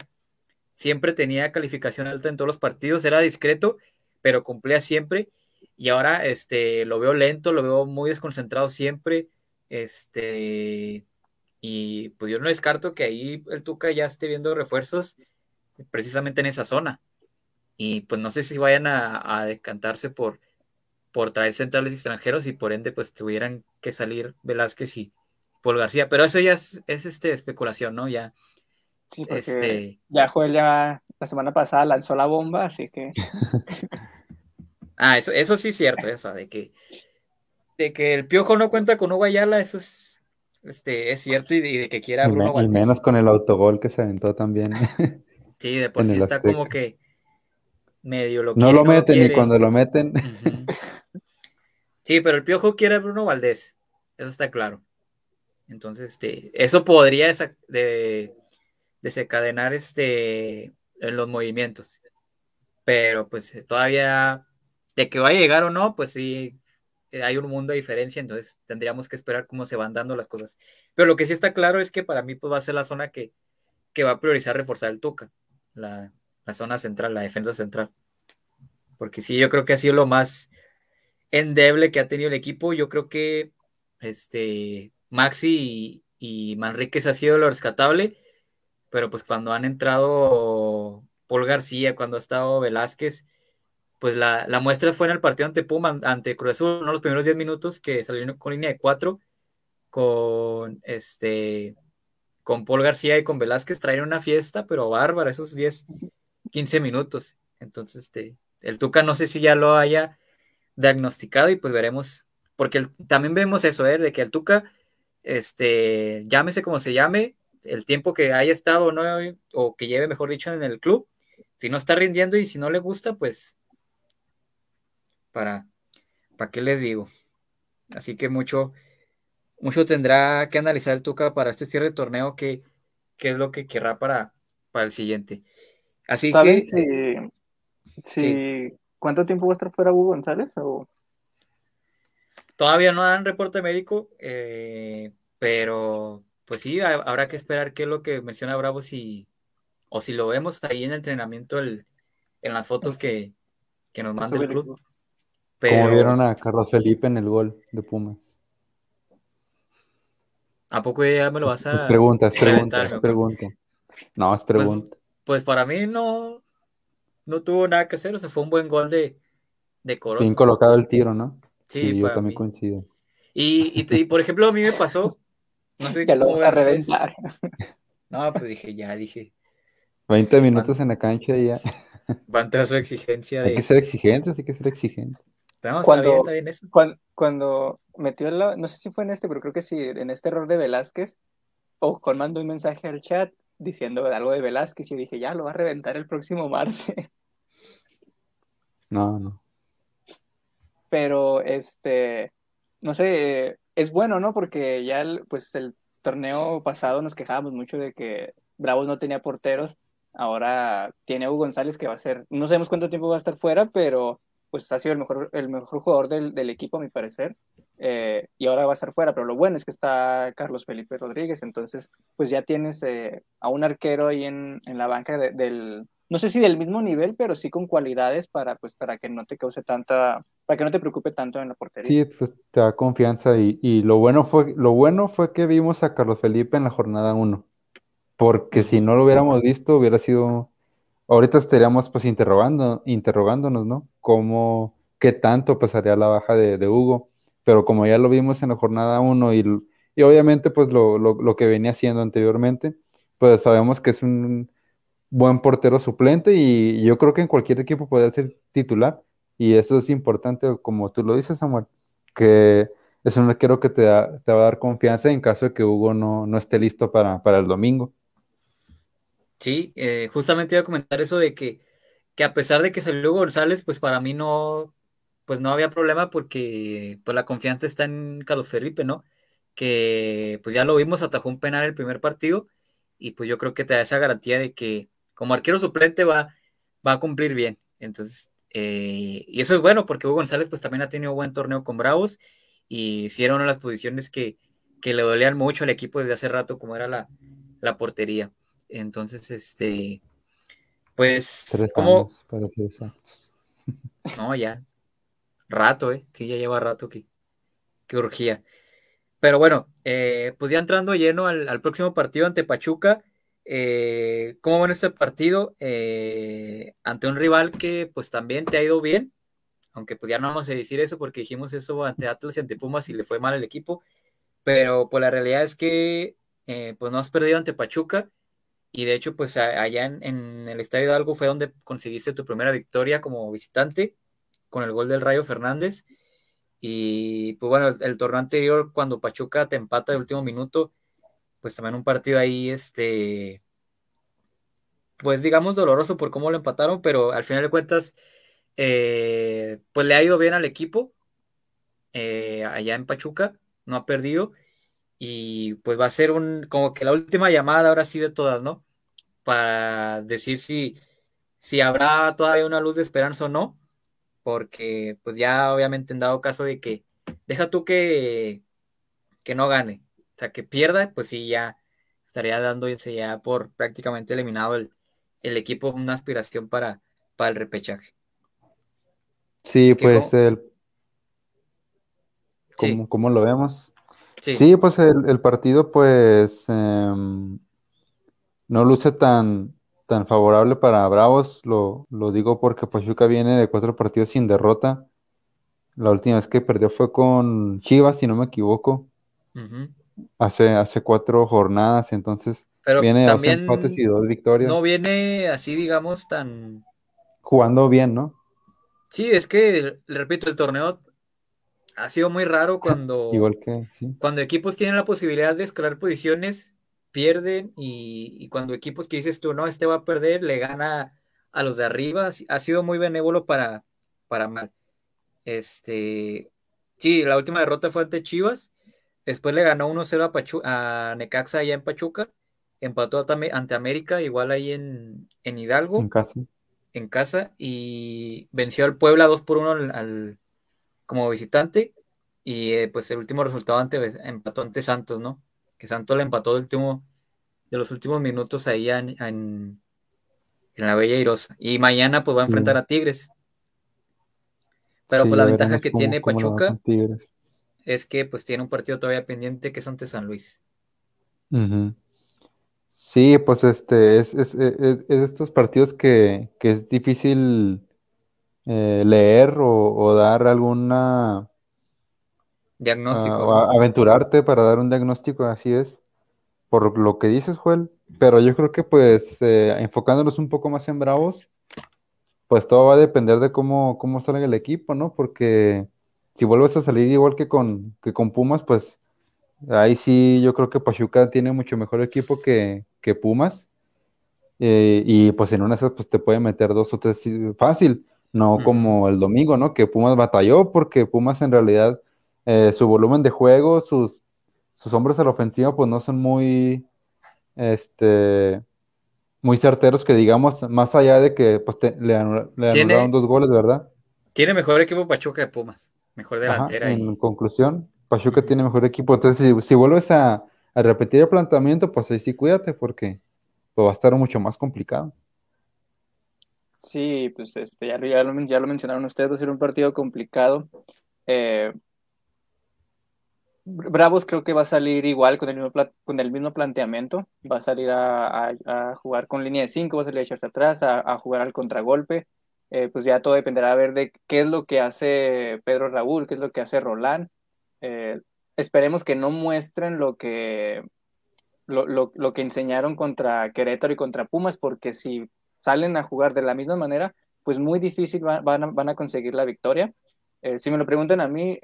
Siempre tenía calificación alta en todos los partidos, era discreto, pero cumplía siempre. Y ahora este, lo veo lento, lo veo muy desconcentrado siempre. Este, y pues yo no descarto que ahí el Tuca ya esté viendo refuerzos precisamente en esa zona. Y pues no sé si vayan a, decantarse por, por traer centrales extranjeros y por ende pues tuvieran que salir Velázquez y Paul García. Pero eso ya es, es este, especulación, ¿no? Ya, Sí, porque este, ya Joel ya la semana pasada lanzó la bomba, así que ah, eso, eso sí es cierto, eso, de que, de que el Piojo no cuenta con Hugo Ayala, eso es, este, es cierto, y de, y de que quiera Y, Bruno y Valdés. menos con el autogol que se aventó también. Sí, de por sí está Azteca. como que medio lo No quiere, lo no lo meten y quiere. cuando lo meten. Sí, pero el Piojo quiere a Bruno Valdés. eso está claro. Entonces, este, eso podría de, desencadenar este, en los movimientos. Pero pues todavía, de que va a llegar o no, pues sí, eh, hay un mundo de diferencia, entonces tendríamos que esperar cómo se van dando las cosas. Pero lo que sí está claro es que para mí pues, va a ser la zona que, que va a priorizar reforzar el Tuca, la, la, zona central, la defensa central. Porque sí, yo creo que ha sido lo más endeble que ha tenido el equipo. Yo creo que este, Maxi y, y Manríquez ha sido lo rescatable, pero pues cuando han entrado Paul García, cuando ha estado Velázquez, pues la, muestra fue en el partido ante Puma, ante Cruz Azul, ¿no? los primeros 10 minutos que salieron con línea de 4, con este con Paul García y con Velázquez traen una fiesta, pero bárbara, esos 10, 15 minutos. Entonces, este, el Tuca no sé si ya lo haya diagnosticado y pues veremos, porque también vemos eso, ¿eh? de que el Tuca, este, llámese como se llame, el tiempo que haya estado no, o que lleve, mejor dicho, en el club, si no está rindiendo y si no le gusta, pues para, ¿para qué les digo? Así que mucho, mucho tendrá que analizar el Tuca para este cierre de torneo, que, es lo que querrá para, para el siguiente. Así que. Si, ¿Cuánto tiempo va a estar fuera Hugo González? O... Todavía no dan reporte médico, eh, pero pues sí, habrá que esperar qué es lo que menciona Bravo si, o si lo vemos ahí en el entrenamiento en las fotos que, que nos manda el club. Como vieron a Carlos Felipe en el gol de Pumas. ¿A poco ya me lo vas a.? Es pregunta, es pregunta, es pregunta. No, es pues, pregunta. Pues, para mí no, no tuvo nada que hacer, o sea, fue un buen gol de, de Corozo. Bien colocado el tiro, ¿no? Sí, yo también coincido. Y, y, por ejemplo, a mí me pasó. No sé que lo vas a reventar. No, pues dije, ya, dije. 20 minutos en la cancha y ya. Va a entrar su exigencia de. Hay que ser exigentes, hay que ser exigentes cuando, Cuando, metió la, no sé si fue en este, pero creo que sí, en este error de Velázquez, o con mando un mensaje al chat diciendo algo de Velázquez, yo dije, ya lo va a reventar el próximo martes. No, no. Pero este, no sé, es bueno, ¿no? Porque ya, pues el torneo pasado nos quejábamos mucho de que Bravos no tenía porteros. Ahora tiene Hugo González que va a ser, no sabemos cuánto tiempo va a estar fuera, pero pues ha sido el mejor, el mejor jugador del, del equipo, a mi parecer, eh, y ahora va a estar fuera, pero lo bueno es que está Carlos Felipe Rodríguez, entonces pues ya tienes eh, a un arquero ahí en, en la banca del, no sé si del mismo nivel, pero sí con cualidades para, pues, para que no te cause tanta, para que no te preocupe tanto en la portería. Sí, pues te da confianza y, y lo, bueno fue, lo bueno fue que vimos a Carlos Felipe en la jornada 1, porque si no lo hubiéramos visto hubiera sido ahorita estaríamos pues interrogando, interrogándonos, ¿no? ¿Cómo, qué tanto pasaría la baja de, Hugo? Pero como ya lo vimos en la jornada 1 y, y, obviamente pues lo, lo, que venía haciendo anteriormente, pues sabemos que es un buen portero suplente y yo creo que en cualquier equipo puede ser titular y eso es importante, como tú lo dices, Samuel, que es un arquero que te, te va a dar confianza en caso de que Hugo no, no esté listo para, para el domingo. Sí, eh, justamente iba a comentar eso de que, que a pesar de que salió González, pues para mí no, pues no había problema porque pues la confianza está en Carlos Felipe, ¿no? Que pues ya lo vimos, atajó un penal el primer partido y pues yo creo que te da esa garantía de que como arquero suplente va, va a cumplir bien. Entonces, eh, y eso es bueno porque Hugo González pues también ha tenido buen torneo con Bravos y si era una de las posiciones que, que le dolían mucho al equipo desde hace rato como era la, la portería. Entonces, este, pues, como... No, ya. Rato, ¿eh? Sí, ya lleva rato que, que urgía. Pero bueno, eh, pues ya entrando lleno al, próximo partido ante Pachuca, eh, ¿cómo ven este partido? Eh, ante un rival que pues también te ha ido bien, aunque pues ya no vamos a decir eso porque dijimos eso ante Atlas y ante Pumas y le fue mal el equipo, pero pues la realidad es que pues no has perdido ante Pachuca y de hecho, pues allá en, el Estadio Hidalgo fue donde conseguiste tu primera victoria como visitante con el gol del Rayo Fernández. Y pues bueno, el, torneo anterior, cuando Pachuca te empata de último minuto, pues también un partido ahí, este, pues digamos doloroso por cómo lo empataron, pero al final de cuentas, eh, pues le ha ido bien al equipo eh, allá en Pachuca. no ha perdido. Y pues va a ser un, como que la última llamada ahora sí de todas, ¿no? Para decir si, si habrá todavía una luz de esperanza o no. Porque pues ya obviamente en dado caso de que, deja tú que, que no gane, sea, que pierda, pues sí, ya estaría dando ya por prácticamente eliminado el, el equipo una aspiración para, para el repechaje. Sí, pues el... ¿Cómo, lo vemos? Sí, pues el, partido pues em, no luce tan, tan favorable para Bravos, lo, digo porque Pachuca viene de cuatro partidos sin derrota. La última vez que perdió fue con Chivas, si no me equivoco. Hace, hace cuatro jornadas, entonces Pero viene también dos empates y dos victorias. No viene así, digamos, tan... Jugando bien, ¿no? Sí, es que, le repito, el torneo ha sido muy raro cuando, Igual que, sí. cuando equipos tienen la posibilidad de escalar posiciones, pierden y, cuando equipos que dices tú, no, este va a perder, le gana a los de arriba. Ha sido muy benévolo para, para mal. Este, sí, la última derrota fue ante Chivas. Después le ganó 1-0 a, a Necaxa allá en Pachuca. Empató ante América, igual ahí en, en Hidalgo. En casa en casa y venció al Puebla 2 por 1 al, como visitante. Y eh, pues el último resultado ante, empató ante Santos, ¿no? Que Santos le empató del último, de los últimos minutos ahí en, en, la Bella Irosa. Y mañana pues va a enfrentar a Tigres. Pero pues la ventaja que tiene Pachuca es que pues tiene un partido todavía pendiente que es ante San Luis. Sí, pues este es, es, es, estos partidos que, que es difícil eh, leer o, dar alguna diagnóstico. Ah, aventurarte para dar un diagnóstico, así es, por lo que dices, Joel. Pero yo creo que pues eh, enfocándonos un poco más en Bravos, pues todo va a depender de cómo, cómo salga el equipo, ¿no? Porque si vuelves a salir igual que con, que con Pumas, pues Ahí sí, yo creo que Pachuca tiene mucho mejor equipo que, Pumas. Eh, y pues en una de esas pues te puede meter dos o tres fácil, no como el domingo, ¿no? Que Pumas batalló porque Pumas en realidad eh, su volumen de juego, sus, sus hombres a la ofensiva pues no son muy, este, muy certeros que digamos, más allá de que pues le, anularon dos goles, ¿verdad? Tiene mejor equipo Pachuca que Pumas, mejor delantera. en conclusión, Pachuca tiene mejor equipo. Entonces, si, vuelves a, repetir el planteamiento, pues ahí sí cuídate porque pues, va a estar mucho más complicado. Sí, pues este, ya, ya, lo, mencionaron ustedes, va a ser un partido complicado. Eh, Bravos creo que va a salir igual con el mismo, con el mismo planteamiento. Va a salir a, jugar con línea de 5, va a salir a echarse atrás, a, jugar al contragolpe. Eh, pues ya todo dependerá a ver de qué es lo que hace Pedro Raúl, qué es lo que hace Roland. Eh, esperemos que no muestren lo que, lo, que enseñaron contra Querétaro y contra Pumas, porque si salen a jugar de la misma manera, pues muy difícil van, a, conseguir la victoria. Eh, si me lo preguntan a mí,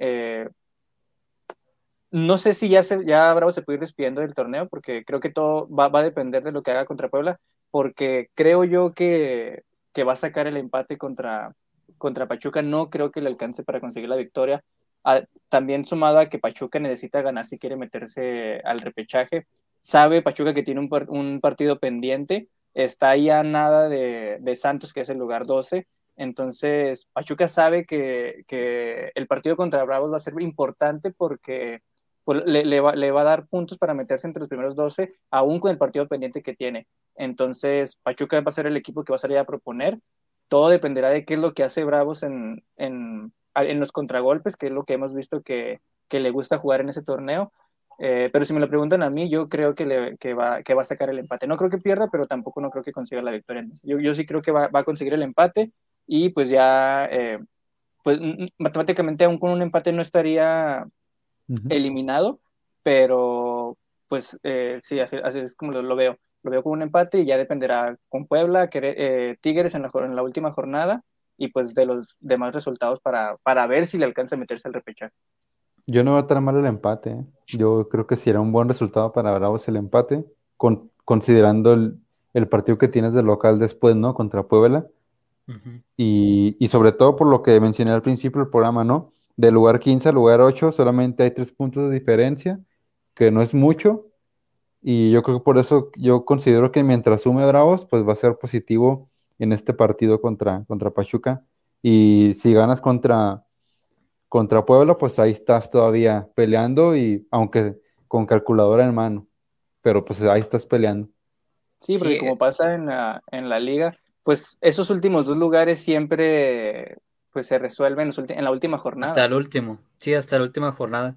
no sé si ya, se, ya Bravo se puede ir despidiendo del torneo, porque creo que todo va, a depender de lo que haga contra Puebla, porque creo yo que, que va a sacar el empate contra, contra Pachuca. No creo que le alcance para conseguir la victoria también sumado a que Pachuca necesita ganar si quiere meterse al repechaje. Sabe Pachuca que tiene un, partido pendiente, está ahí a nada de, Santos, que es el lugar 12. Entonces, Pachuca sabe que, el partido contra Bravos va a ser importante porque pues, le, va, a dar puntos para meterse entre los primeros 12, aún con el partido pendiente que tiene. Entonces, Pachuca va a ser el equipo que va a salir a proponer. Todo dependerá de qué es lo que hace Bravos en, en los contragolpes, que es lo que hemos visto que, le gusta jugar en ese torneo. Eh, pero si me lo preguntan a mí, yo creo que, le, va, que va a sacar el empate. No creo que pierda, pero tampoco no creo que consiga la victoria. Yo, yo sí creo que va, a conseguir el empate y pues ya, eh, pues matemáticamente aún con un empate no estaría eliminado, pero pues eh, sí, así, es como lo, veo. Lo veo con un empate y ya dependerá con Puebla, Tigres en la, en la última jornada y pues de los demás resultados para, para ver si le alcanza a meterse al repechaje. Yo no voy a estar mal el empate. ¿eh? Yo creo que si era un buen resultado para Bravos el empate, con, considerando el, partido que tienes de local después, ¿no? Contra Puebla. y, y, sobre todo por lo que mencioné al principio del programa, ¿no? del lugar 15 al lugar 8 solamente hay tres puntos de diferencia, que no es mucho. Y yo creo que por eso yo considero que mientras sume Bravos, pues va a ser positivo en este partido contra, contra Pachuca. Y si ganas contra, contra Puebla, pues ahí estás todavía peleando y aunque con calculadora en mano, pero pues ahí estás peleando. Sí, porque como pasa en la, en la liga, pues esos últimos dos lugares siempre pues se resuelven en la última jornada. Hasta el último, sí, hasta la última jornada.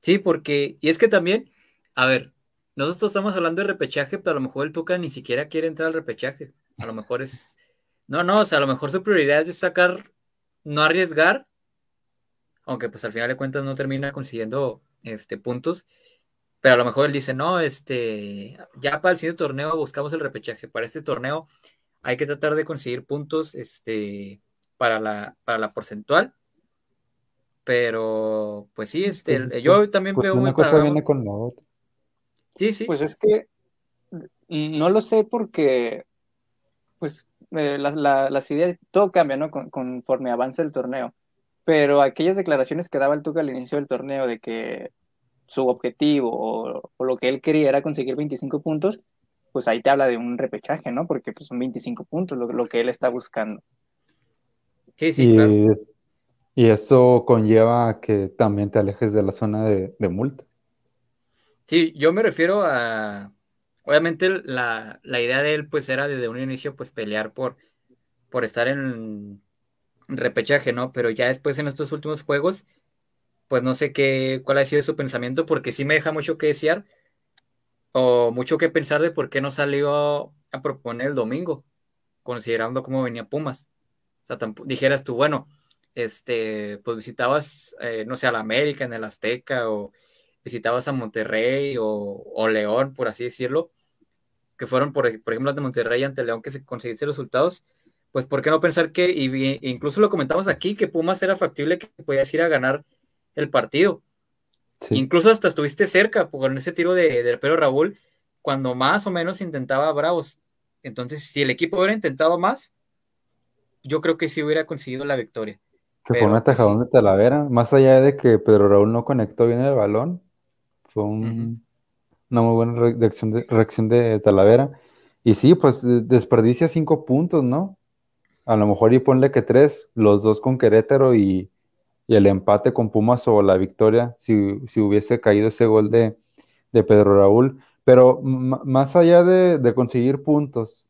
Sí, porque, y es que también, a ver, nosotros estamos hablando de repechaje, pero a lo mejor el Tuca ni siquiera quiere entrar al repechaje. A lo mejor es, no, no, o sea, a lo mejor su prioridad es sacar, no arriesgar, aunque pues al final de cuentas no termina consiguiendo este, puntos, pero a lo mejor él dice, no, este, ya para el siguiente torneo buscamos el repechaje, para este torneo hay que tratar de conseguir puntos, este, para la, para la porcentual. Pero, pues sí, este, pues, yo pues, también pues veo una cosa viene con la otra. Sí, sí. Pues es que no lo sé porque, pues, eh, las ideas, todo cambia, ¿no? conforme avanza el torneo. Pero aquellas declaraciones que daba el Tuca al inicio del torneo de que su objetivo o, o, lo que él quería era conseguir 25 puntos, pues ahí te habla de un repechaje, ¿no? Porque pues, son 25 puntos lo, lo que él está buscando. Sí, sí, y, claro. y eso conlleva a que también te alejes de la zona de, multa. Sí, yo me refiero a, obviamente la, idea de él pues era desde un inicio pues pelear por, por estar en repechaje, ¿no? Pero ya después en estos últimos juegos, pues no sé qué, cuál ha sido su pensamiento, porque sí me deja mucho que desear o mucho que pensar de por qué no salió a proponer el domingo, considerando cómo venía Pumas. O sea, dijeras tú, bueno, este, pues visitabas, eh, no sé, a la América en el Azteca o visitabas a Monterrey o, León, por así decirlo, que fueron, por, ejemplo, de Monterrey ante León que se conseguiste resultados, pues ¿por qué no pensar que, y, incluso lo comentamos aquí, que Pumas era factible que podías ir a ganar el partido? Incluso hasta estuviste cerca con ese tiro de, del Pedro Raúl, cuando más o menos intentaba Bravos. Entonces, si el equipo hubiera intentado más, yo creo que sí hubiera conseguido la victoria. Que fue un pues, atajadón de Talavera, más allá de que Pedro Raúl no conectó bien el balón, fue una muy buena reacción de, reacción de Talavera. Y sí, pues desperdicia cinco puntos, ¿no? A lo mejor y ponle que tres, los dos con Querétaro y, el empate con Pumas o la victoria, si, hubiese caído ese gol de, Pedro Raúl. Pero más allá de, de conseguir puntos,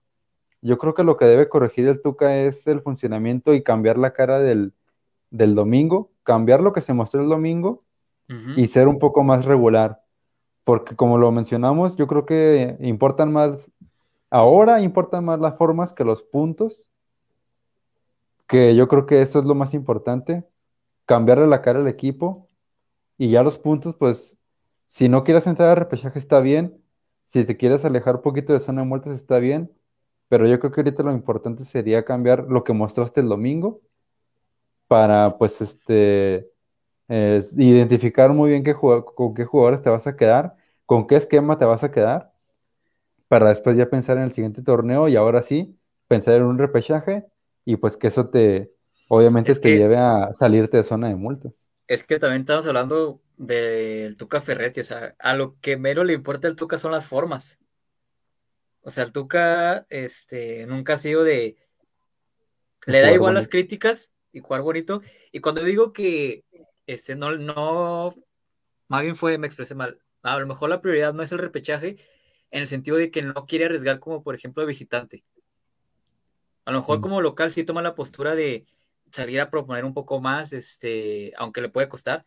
yo creo que lo que debe corregir el Tuca es el funcionamiento y cambiar la cara del, domingo, cambiar lo que se mostró el domingo y ser un poco más regular. Porque como lo mencionamos, yo creo que importan más, ahora importan más las formas que los puntos, que yo creo que eso es lo más importante, cambiarle la cara al equipo y ya los puntos, pues, si no quieres entrar a repechaje está bien, si te quieres alejar un poquito de zona de muertes está bien, pero yo creo que ahorita lo importante sería cambiar lo que mostraste el domingo para, pues, este, identificar muy bien qué con qué jugadores te vas a quedar, con qué esquema te vas a quedar, para después ya pensar en el siguiente torneo y ahora sí, pensar en un repechaje y pues que eso te, obviamente te lleve a salirte de zona de multas. Es que también estamos hablando del Tuca Ferretti, o sea, a lo que menos le importa el Tuca son las formas. O sea, el Tuca este, nunca ha sido de. Le da igual las críticas y jugar bonito. Y cuando digo que este, no, no. Más bien fue, me expresé mal. A lo mejor la prioridad no es el repechaje, en el sentido de que no quiere arriesgar como, por ejemplo, visitante. A lo mejor mm. como local sí toma la postura de salir a proponer un poco más, este, aunque le puede costar,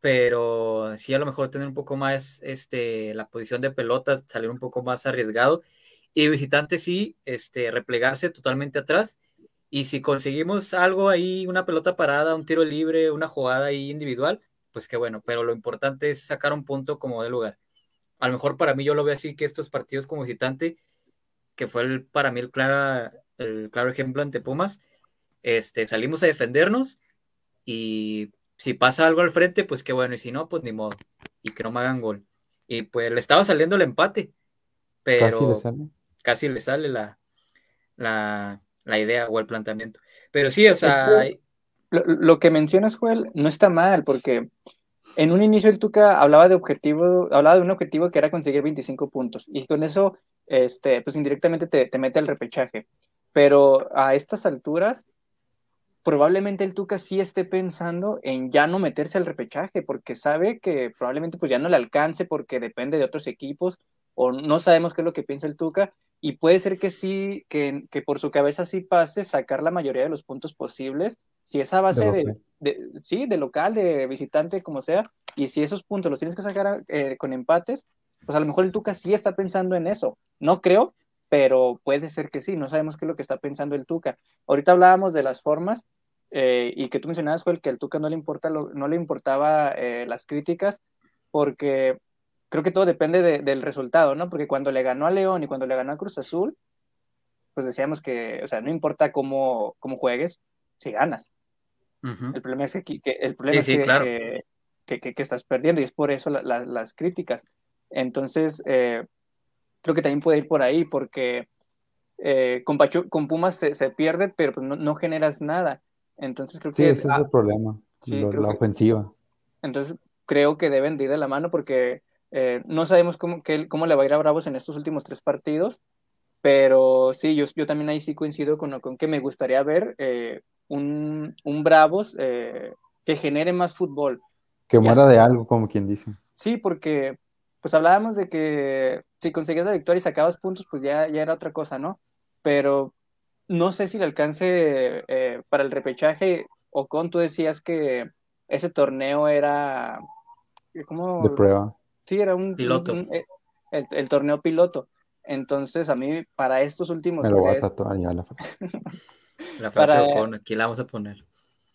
pero sí a lo mejor tener un poco más este, la posición de pelota, salir un poco más arriesgado y visitante sí, este, replegarse totalmente atrás. Y si conseguimos algo ahí, una pelota parada, un tiro libre, una jugada ahí individual, pues qué bueno, pero lo importante es sacar un punto como de lugar. A lo mejor para mí yo lo veo así que estos partidos como visitante, que fue el, para mí el claro, el claro ejemplo ante Pumas, este, salimos a defendernos y si pasa algo al frente, pues qué bueno, y si no, pues ni modo, y que no me hagan gol. Y pues le estaba saliendo el empate, pero casi le sale la, la, idea o el planteamiento. Pero sí, o sea... lo, que mencionas, Joel, no está mal, porque en un inicio el Tuca hablaba de objetivo, hablaba de un objetivo que era conseguir 25 puntos, y con eso, este, pues indirectamente te, te mete al repechaje. Pero a estas alturas, probablemente el Tuca sí esté pensando en ya no meterse al repechaje, porque sabe que probablemente pues ya no le alcance porque depende de otros equipos, o no sabemos qué es lo que piensa el Tuca, y puede ser que sí, que, que por su cabeza sí pase sacar la mayoría de los puntos posibles, si esa base de, de, sí, de local, de visitante, como sea, y si esos puntos los tienes que sacar eh, con empates, pues a lo mejor el Tuca sí está pensando en eso. No creo, pero puede ser que sí, no sabemos qué es lo que está pensando el Tuca. Ahorita hablábamos de las formas eh, y que tú mencionabas, Joel, que al Tuca no le, importa no le importaba eh, las críticas, porque creo que todo depende del resultado, ¿no? Porque cuando le ganó a León y cuando le ganó a Cruz Azul, pues decíamos que, o sea, no importa cómo, cómo juegues, si ganas. El problema es que, el problema es que, que, estás perdiendo y es por eso las críticas. Entonces, eh, creo que también puede ir por ahí porque eh, con, con Pumas se, pierde, pero pues no, generas nada. Entonces creo sí, que... ese es el problema, la ofensiva. Entonces creo que deben de ir de la mano porque eh, no sabemos cómo, cómo le va a ir a Bravos en estos últimos tres partidos, pero sí, yo, yo también ahí sí coincido con, con que me gustaría ver eh, un, un, Bravos eh, que genere más fútbol. Que muera de algo, como quien dice. Sí, porque pues hablábamos de que si conseguías la victoria y sacabas puntos, pues ya, ya era otra cosa, ¿no? Pero no sé si le alcance para el repechaje, o con tú decías que ese torneo era... ¿cómo? De prueba. Sí, era un piloto. Eh, el, torneo piloto. Entonces, a mí, para estos últimos Me lo tres... ya la frase. la frase para... aquí la vamos a poner.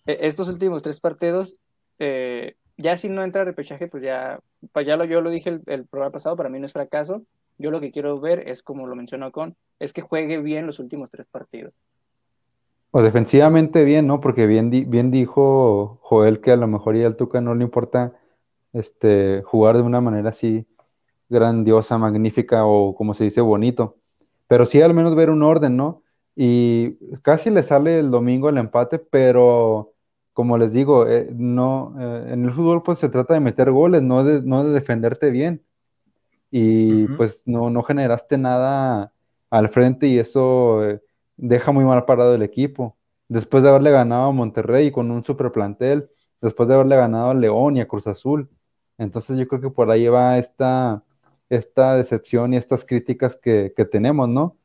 E, estos últimos tres partidos, eh, ya si no entra repechaje, pues ya, pues ya lo, yo lo dije el, programa pasado, para mí no es fracaso. Yo lo que quiero ver es, como lo mencionó Con, es que juegue bien los últimos tres partidos. O defensivamente bien, ¿no? Porque bien, bien dijo Joel que a lo mejor ya al Tuca no le importa este, jugar de una manera así grandiosa, magnífica o como se dice, bonito. Pero sí al menos ver un orden, ¿no? Y casi le sale el domingo el empate, pero como les digo, eh, no, eh, en el fútbol pues se trata de meter goles, no de, no de defenderte bien. Y pues no, no generaste nada al frente y eso eh, deja muy mal parado el equipo. Después de haberle ganado a Monterrey con un super plantel, después de haberle ganado a León y a Cruz Azul, entonces yo creo que por ahí va esta, esta decepción y estas críticas que, tenemos, ¿no?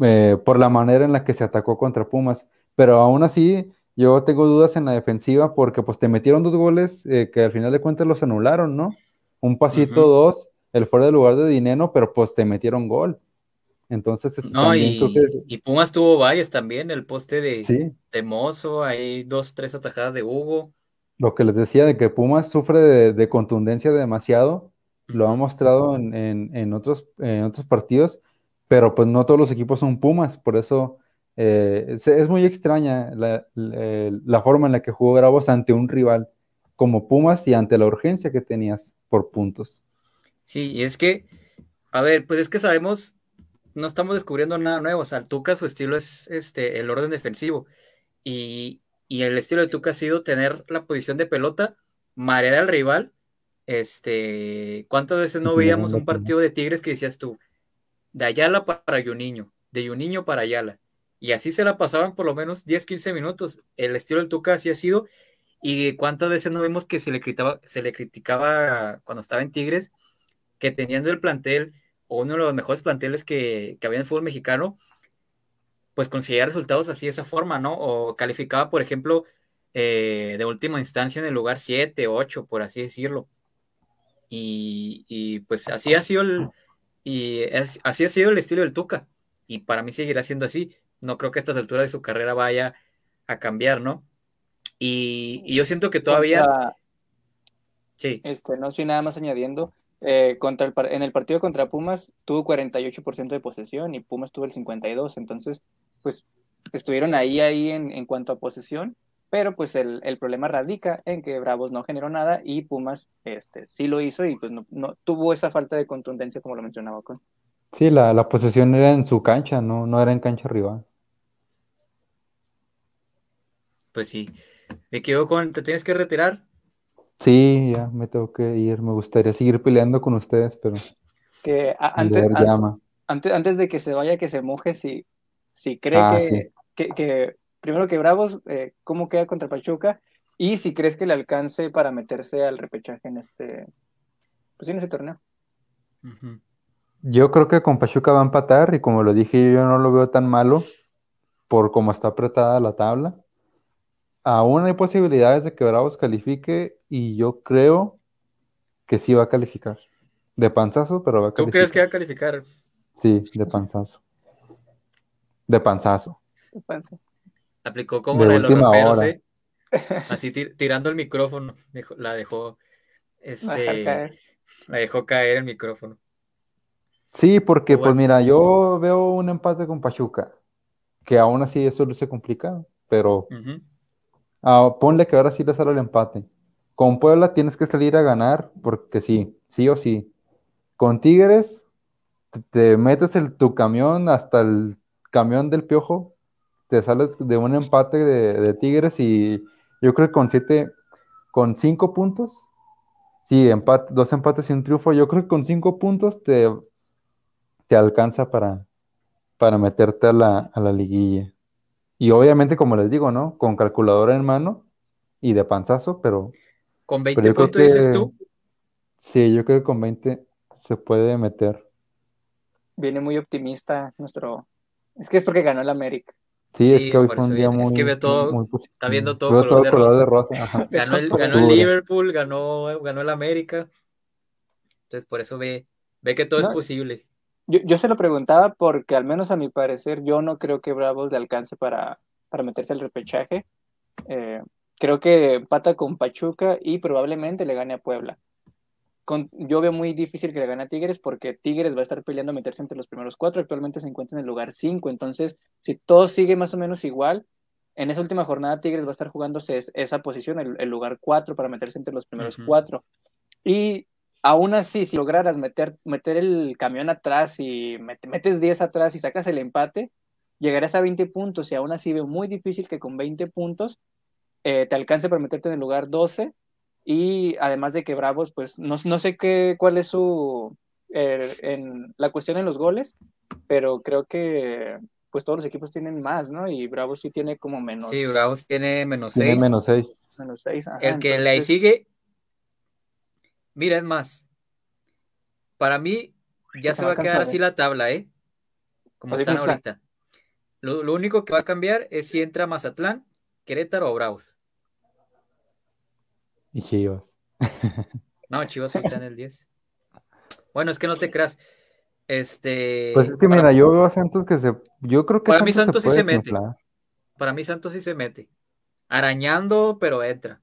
Eh, por la manera en la que se atacó contra Pumas. Pero aún así, yo tengo dudas en la defensiva porque pues te metieron dos goles eh, que al final de cuentas los anularon, ¿no? Un pasito, dos, el fuera de lugar de Dineno, pero pues te metieron gol. Entonces, este, no, y, Pumas tuvo varias también, el poste de, de Mozo, hay dos, tres atajadas de Hugo lo que les decía de que Pumas sufre de, contundencia demasiado, lo ha mostrado en, otros, en otros partidos, pero pues no todos los equipos son Pumas, por eso eh, es, muy extraña la, forma en la que jugó Bravos ante un rival como Pumas y ante la urgencia que tenías por puntos. Sí, y es que, a ver, pues es que sabemos, no estamos descubriendo nada nuevo, o sea, Tuca su estilo es este, el orden defensivo, y, y el estilo de Tuca ha sido tener la posición de pelota, marear al rival. Este, ¿cuántas veces no veíamos un partido de Tigres que decías tú, de Ayala para Juninho, de Juninho para Ayala? Y así se la pasaban por lo menos 10, 15 minutos. El estilo del Tuca así ha sido. Y cuántas veces no vemos que se le, criticaba, se le criticaba cuando estaba en Tigres, que teniendo el plantel, o uno de los mejores planteles que, que había en el fútbol mexicano, pues conseguía resultados así de esa forma, ¿no? O calificaba, por ejemplo, eh, de última instancia en el lugar 7, 8, por así decirlo. Y, pues así ha sido el, y así ha sido el estilo del Tuca. Y para mí seguirá siendo así. No creo que a estas alturas de su carrera vaya a cambiar, ¿no? Y, yo siento que todavía. Sí. Este, no estoy nada más añadiendo. Eh, contra el, en el partido contra Pumas tuvo 48% de posesión y Pumas tuvo el 52%. Entonces, pues estuvieron ahí, ahí en, en cuanto a posesión, pero pues el, el, problema radica en que Bravos no generó nada y Pumas este, sí lo hizo y pues no, no tuvo esa falta de contundencia como lo mencionaba con. Sí, la, la posesión era en su cancha, no, no era en cancha rival. Pues sí. Me equivoco, con, ¿te tienes que retirar? Sí, ya me tengo que ir. Me gustaría seguir peleando con ustedes, pero Que a- el antes, deber a- llama. antes, antes de que se vaya, que se moje, si, si cree Ah, que, sí. que, que- primero que Bravos, eh, cómo queda contra Pachuca, y si crees que le alcance para meterse al repechaje en este, pues en ese torneo. Yo creo que con Pachuca va a empatar y como lo dije, yo no lo veo tan malo por cómo está apretada la tabla. Aún hay posibilidades de que Bravos califique y yo creo que sí va a calificar. De panzazo, pero va a ¿Tú crees que va calificar. a calificar? Sí, de panzazo. De panzazo. ¿Qué pasa? Aplicó como De la de los última raperos, hora. ¿eh? Así tir- tirando el micrófono. dejó- la dejó. Este. caer. La dejó caer el micrófono. Sí, porque pues mira, yo veo un empate con Pachuca, que aún así eso luce complicado, pero ah, ponle que ahora sí le sale el empate. Con Puebla tienes que salir a ganar, porque sí, sí o sí. Con Tigres te, te metes el, tu camión hasta el camión del Piojo, te sales de un empate de, de Tigres y yo creo que con siete, con cinco puntos, sí, empate, dos empates y un triunfo, yo creo que con cinco puntos te, te alcanza para, para meterte a la, a la liguilla. Y obviamente, como les digo, ¿no? Con calculadora en mano y de panzazo, pero, Con pero 20 yo creo puntos dices tú. sí, yo creo que con 20 se puede meter. Viene muy optimista nuestro. Es que es porque ganó el América. Sí, es Sí, que hoy por fue un eso día viene. Es muy, que ve muy, todo- muy positivo. está viendo todo color de color rosa. de rosa, ajá. Ganó el, ganó el Octubre. Liverpool, ganó, ganó el América. Entonces, por eso ve, ve que todo es posible. Yo, yo se lo preguntaba porque, al menos a mi parecer, yo no creo que Bravos le alcance para, para meterse al repechaje. Eh, creo que empata con Pachuca y probablemente le gane a Puebla. Con, yo veo muy difícil que le gane a Tigres porque Tigres va a estar peleando a meterse entre los primeros cuatro. Actualmente se encuentra en el lugar cinco. Entonces, si todo sigue más o menos igual, en esa última jornada Tigres va a estar jugándose es- esa posición, el, el lugar cuatro, para meterse entre los primeros cuatro. Y aún así, si lograras meter, meter el camión atrás y met- metes 10 atrás y sacas el empate, llegarás a 20 puntos y aún así veo muy difícil que con 20 puntos eh, te alcance para meterte en el lugar 12 y además de que Bravos, pues no, no sé qué, cuál es su, eh, en, la cuestión en los goles, pero creo que pues todos los equipos tienen más, ¿no? Y Bravos sí tiene como menos, Sí, Bravos tiene menos Tiene 6. menos 6. menos 6. El que le sigue. Mira, es más. Para mí, ya Sí, se va a quedar así la tabla, ¿eh? Como Así están ahorita. Lo, lo único que va a cambiar es si entra Mazatlán, Querétaro o Bravos. Y Chivas. No, Chivas sí está en el 10. Bueno, es que no te creas. Este. Pues es que para- mira, yo veo a Santos que se. Yo creo que Para mí Santos Santos sí se mete. Para mí Santos sí se mete. Arañando, pero entra.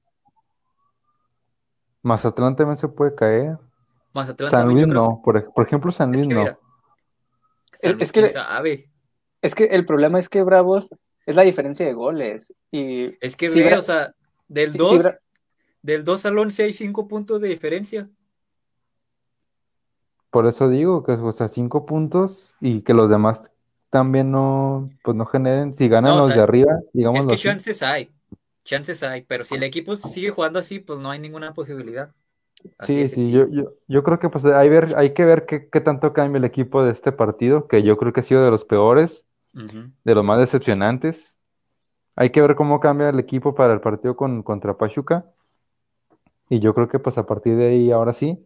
Mazatlán también se puede caer. Mazatlán San también Luis no. Por, por ejemplo, San Es Luis que no. mira. Es- San Luis, es que- sabe. Es que el problema es que Bravos es la diferencia de goles. Y Es que si ve, Bra- o sea, del si- 2, si Bra- del 2 al 11 hay 5 puntos de diferencia. Por eso digo que, o sea, cinco puntos y que los demás también no, pues no generen. Si ganan No, o los sea, de arriba, Es digámoslo que así. chances hay. Chances hay. Pero si el equipo sigue jugando así, pues no hay ninguna posibilidad. Así Sí, sí, yo, yo, yo creo que pues hay, ver, hay que ver qué, qué tanto cambia el equipo de este partido, que yo creo que ha sido de los peores, de los más decepcionantes. Hay que ver cómo cambia el equipo para el partido con, contra Pachuca. Y yo creo que pues a partir de ahí, ahora sí,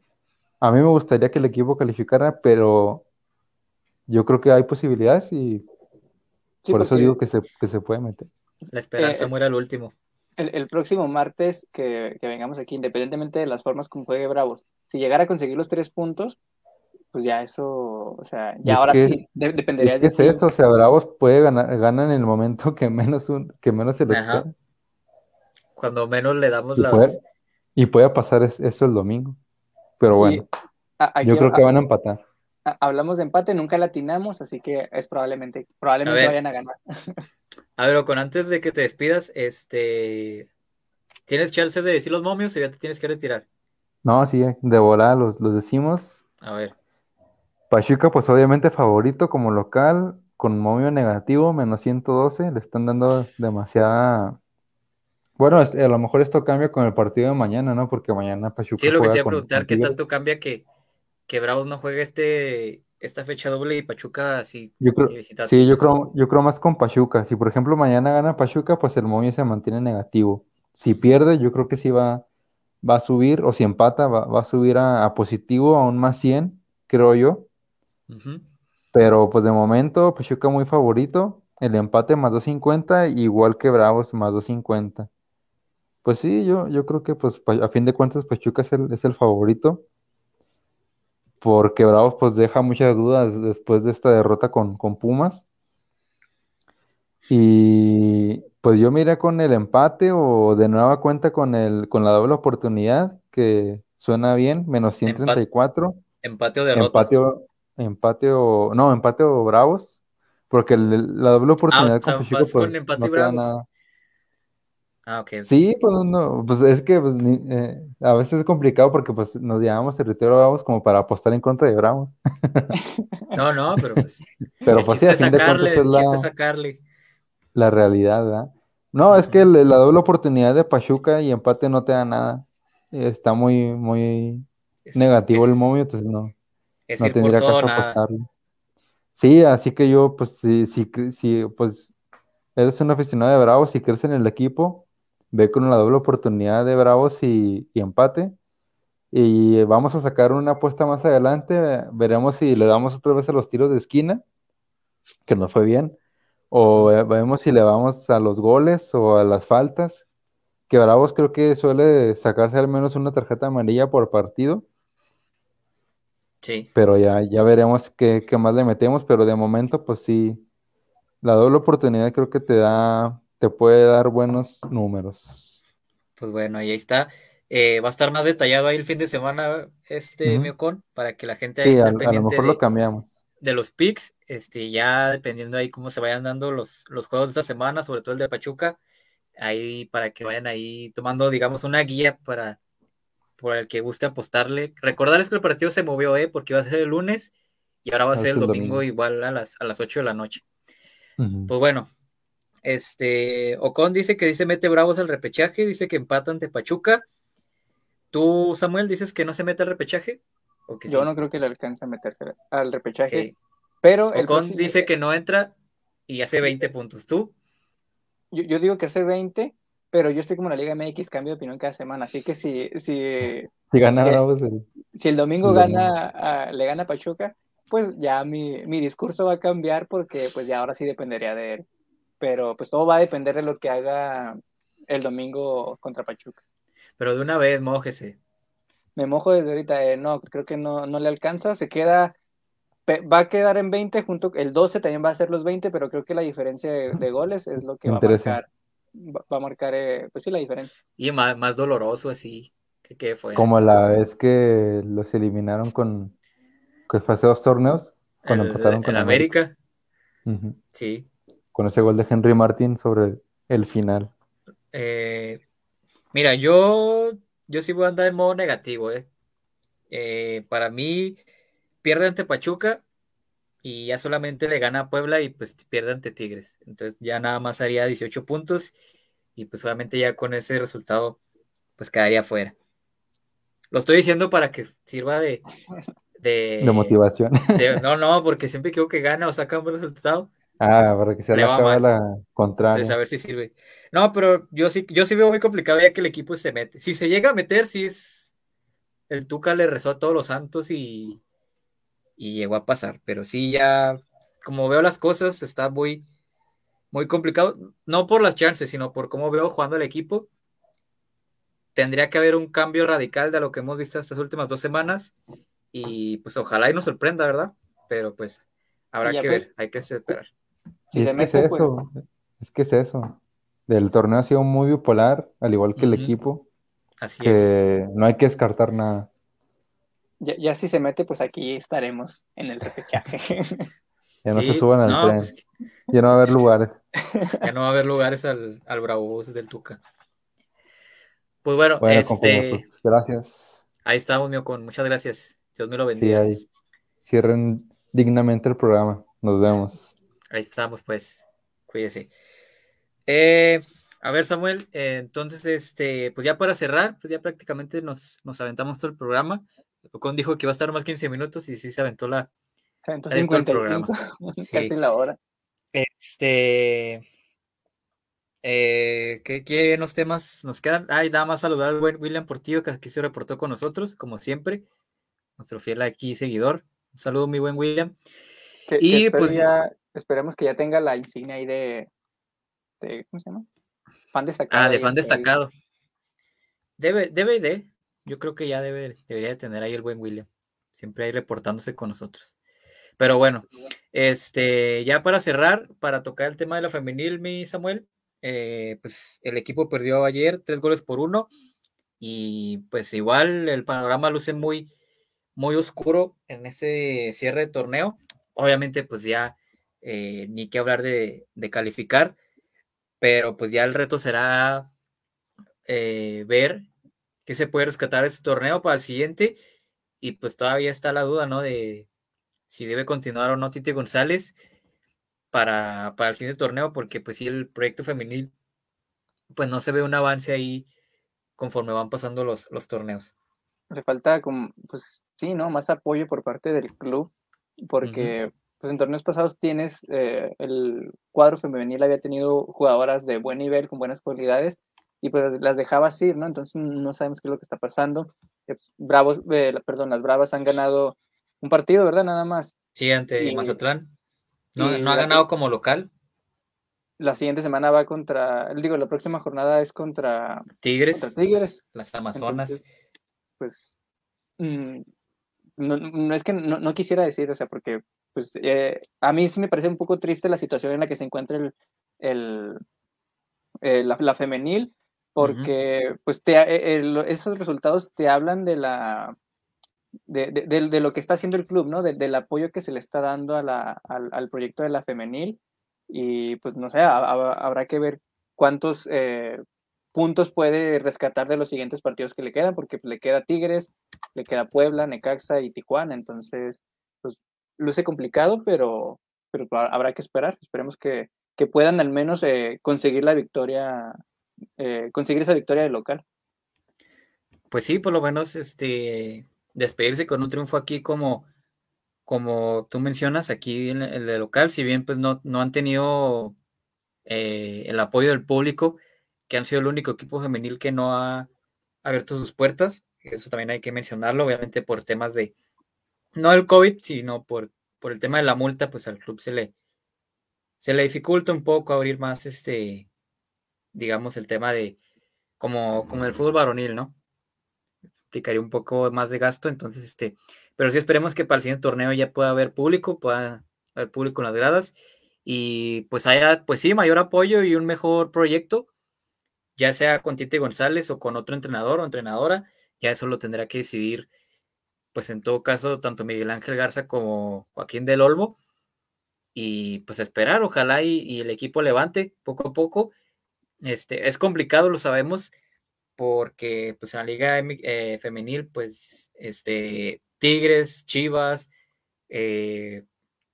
a mí me gustaría que el equipo calificara, pero yo creo que hay posibilidades y sí, por eso digo que se, que se puede meter. La esperanza Eh, muere al último. el, el próximo martes que, que vengamos aquí, independientemente de las formas como juegue Bravos, si llegara a conseguir los tres puntos, pues ya eso, o sea, ya es ahora que- sí, de- dependería Es que de es eso, o sea, Bravos puede ganar, gana en el momento que menos, un, que menos se lo. Cuando menos le damos las. Y puede pasar es- eso el domingo. Pero bueno, aquí yo creo que van a empatar. hablamos de empate, nunca latinamos, así que es probablemente, probablemente A vayan a ganar. A ver, con antes de que te despidas, este. ¿Tienes chance de decir los momios o ya te tienes que retirar? No, sí, de volada los, los decimos. A ver. Pachuca, pues obviamente favorito como local, con momio negativo, menos 112, le están dando demasiada, Bueno, a lo mejor esto cambia con el partido de mañana, ¿no? Porque mañana Pachuca. Sí, lo que te iba a preguntar, ¿qué tanto cambia que, que Bravos no juegue este, esta fecha doble y Pachuca así? Yo creo, sí, yo creo, yo creo más con Pachuca. Si por ejemplo mañana gana Pachuca, pues el momio se mantiene negativo. Si pierde, yo creo que sí va, va a subir, o si empata, va, a subir a, positivo, a un más 100, creo yo. Pero pues de momento, Pachuca muy favorito. El empate más 250, igual que Bravos más 250. Pues sí, yo, yo creo que pues a fin de cuentas Pachuca es el, es el favorito. Porque Bravos pues deja muchas dudas después de esta derrota con, con Pumas. Y pues yo miré con el empate o de nueva cuenta con el con la doble oportunidad, que suena bien, menos 134. Empate, o derrota. Empate o, empate o, no, empate o Bravos, porque la doble oportunidad ah, con pues, con empate no bravos. Nada. Ah, ok. Sí, pues no, pues es que pues, eh, a veces es complicado porque pues nos llamamos territorio Bravos como para apostar en contra de Bravos. no, no, pero pues. pero pues sí, a fin de cuentas es la... sacarle la realidad, ¿verdad? No, es que la doble oportunidad de Pachuca y empate no te da nada. Está muy, muy negativo el momio, entonces no, no tendría caso apostarle. Sí, así que yo, pues, si, si, si, pues, eres un aficionado de Bravos, si crees en el equipo, ve con la doble oportunidad de Bravos y, y empate. Y vamos a sacar una apuesta más adelante. Veremos si le damos otra vez a los tiros de esquina, que no fue bien o vemos si le vamos a los goles o a las faltas. Que Bravos creo que suele sacarse al menos una tarjeta amarilla por partido. Sí. Pero ya, ya veremos qué, más le metemos, pero de momento, pues sí, la doble oportunidad creo que te da, te puede dar buenos números. Pues bueno, ahí está. Eh, va a estar más detallado ahí el fin de semana, este Miocon, para que la gente ahí sí, a, lo mejor lo cambiamos de los picks, este, ya dependiendo ahí cómo se vayan dando los, los juegos de esta semana, sobre todo el de Pachuca, ahí para que vayan ahí tomando, digamos, una guía para por el que guste apostarle. Recordarles que el partido se movió, ¿eh? porque iba a ser el lunes y ahora va a ser el domingo, igual a las, a las 8 de la noche. Pues bueno, este, Ocon dice que dice mete bravos al repechaje, dice que empata ante Pachuca. ¿Tú, Samuel, dices que no se mete al repechaje? Yo no creo que le alcance a meterse al repechaje. Pero el Ocon dice que no entra y hace 20 puntos. ¿Tú? Yo, digo que hace 20, pero yo estoy como en la Liga MX, cambio de opinión cada semana. Así que si, si, si, gana el, si el domingo gana, le gana Pachuca, pues ya mi, mi, discurso va a cambiar porque pues ya ahora sí dependería de él. Pero pues todo va a depender de lo que haga el domingo contra Pachuca. Pero de una vez, mójese me mojo desde ahorita, eh, no, creo que no, no le alcanza, se queda, va a quedar en 20, junto, el 12 también va a ser los 20, pero creo que la diferencia de, goles es lo que va a marcar, va, a marcar, eh, pues sí, la diferencia. Y más, más doloroso así, que, fue. Como la vez que los eliminaron con, que fue hace dos torneos, cuando empataron con América. Sí. Con ese gol de Henry Martin sobre el final. Eh, mira, yo yo sí voy a andar en modo negativo, ¿eh? ¿eh? para mí, pierde ante Pachuca y ya solamente le gana a Puebla y pues pierde ante Tigres. Entonces ya nada más haría 18 puntos y pues solamente ya con ese resultado pues quedaría fuera. Lo estoy diciendo para que sirva de... De, motivación. no, no, porque siempre quiero que gana o saca un resultado. Ah, para que sea la, la contraria. Entonces, a ver si sirve. No, pero yo sí, yo sí veo muy complicado ya que el equipo se mete. Si se llega a meter, si es. El Tuca le rezó a todos los santos y. Y llegó a pasar. Pero sí, ya. Como veo las cosas, está muy. Muy complicado. No por las chances, sino por cómo veo jugando el equipo. Tendría que haber un cambio radical de lo que hemos visto estas últimas dos semanas. Y pues ojalá y nos sorprenda, ¿verdad? Pero pues habrá que ver, hay que esperar es, que es eso, es que es eso. El torneo ha sido muy bipolar, al igual que el equipo. Así que no hay que descartar nada. Ya, si se mete, pues aquí estaremos en el repechaje. Ya no se suban al tren. Pues ya no va a haber lugares. Ya no va a haber lugares al, al Bravo del Tuca. Pues bueno, este... Pues, gracias. Ahí estamos, mío, con muchas gracias. Dios me lo bendiga. Sí, ahí. Cierren dignamente el programa. Nos vemos. Ahí estamos, pues. Cuídese. Eh, A ver, Samuel, eh, entonces, este, pues ya para cerrar, pues ya prácticamente nos, nos aventamos todo el programa. Ocon dijo que iba a estar más 15 minutos y sí se aventó la. Se aventó 55, casi la hora. Este. Eh, ¿qué, ¿Qué los temas nos quedan? Ay, nada más saludar al buen William Portillo, que aquí se reportó con nosotros, como siempre. Nuestro fiel aquí seguidor. Un saludo, mi buen William. y pues. Ya, esperemos que ya tenga la insignia ahí de, de. ¿Cómo se llama? Fan destacado. Ah, de fan destacado. Debe, debe de. Yo creo que ya debe, debería de tener ahí el buen William. Siempre ahí reportándose con nosotros. Pero bueno, este, ya para cerrar, para tocar el tema de la femenil, mi Samuel, eh, pues el equipo perdió ayer tres goles por uno y pues igual el panorama luce muy, muy oscuro en ese cierre de torneo. Obviamente pues ya eh, ni que hablar de, de, calificar, pero pues ya el reto será eh, ver qué se puede rescatar de este torneo para el siguiente y pues todavía está la duda, ¿no? De si debe continuar o no Tite González para, para el siguiente torneo, porque pues sí, el proyecto femenil, pues no se ve un avance ahí conforme van pasando los, los torneos. Le falta, como, pues sí, ¿no? Más apoyo por parte del club, porque pues en torneos pasados tienes, eh, el cuadro femenil había tenido jugadoras de buen nivel, con buenas cualidades, y pues las dejaba ir, ¿no? Entonces no sabemos qué es lo que está pasando. Eh, pues, Bravos, eh, perdón, las Bravas han ganado un partido, ¿verdad? Nada más. Sí, ante Mazatlán. No, no ha ganado como local. La siguiente semana va contra, digo, la próxima jornada es contra Tigres. Tigres. Las Amazonas. pues mm, no, es que no, quisiera decir, o sea, porque pues eh, a mí sí me parece un poco triste la situación en la que se encuentra el, el, la, femenil, porque pues te, eh, esos resultados te hablan de la de, de, lo que está haciendo el club, ¿no? del apoyo que se le está dando a la, al, proyecto de la femenil. Y pues no sé, habrá que ver cuántos eh, puntos puede rescatar de los siguientes partidos que le quedan, porque le queda Tigres, le queda Puebla, Necaxa y Tijuana. Entonces, pues luce complicado, pero, pero habrá que esperar. Esperemos que, que puedan al menos eh, conseguir la victoria, eh, conseguir esa victoria de local. Pues sí, por lo menos este despedirse con un triunfo aquí como, como tú mencionas, aquí en el de local, si bien pues no, no han tenido eh, el apoyo del público, que han sido el único equipo femenil que no ha abierto sus puertas, eso también hay que mencionarlo, obviamente por temas de, no del COVID, sino por, por el tema de la multa, pues al club se le, se le dificulta un poco abrir más este, digamos, el tema de, como, como el fútbol varonil, ¿no? implicaría un poco más de gasto, entonces, este, pero sí esperemos que para el siguiente torneo ya pueda haber público, pueda haber público en las gradas y pues haya, pues sí, mayor apoyo y un mejor proyecto, ya sea con Tite González o con otro entrenador o entrenadora, ya eso lo tendrá que decidir, pues en todo caso, tanto Miguel Ángel Garza como Joaquín del Olmo, y pues esperar, ojalá y, el equipo levante poco a poco. Este, es complicado, lo sabemos, porque pues en la liga eh, femenil, pues este, Tigres, Chivas, eh,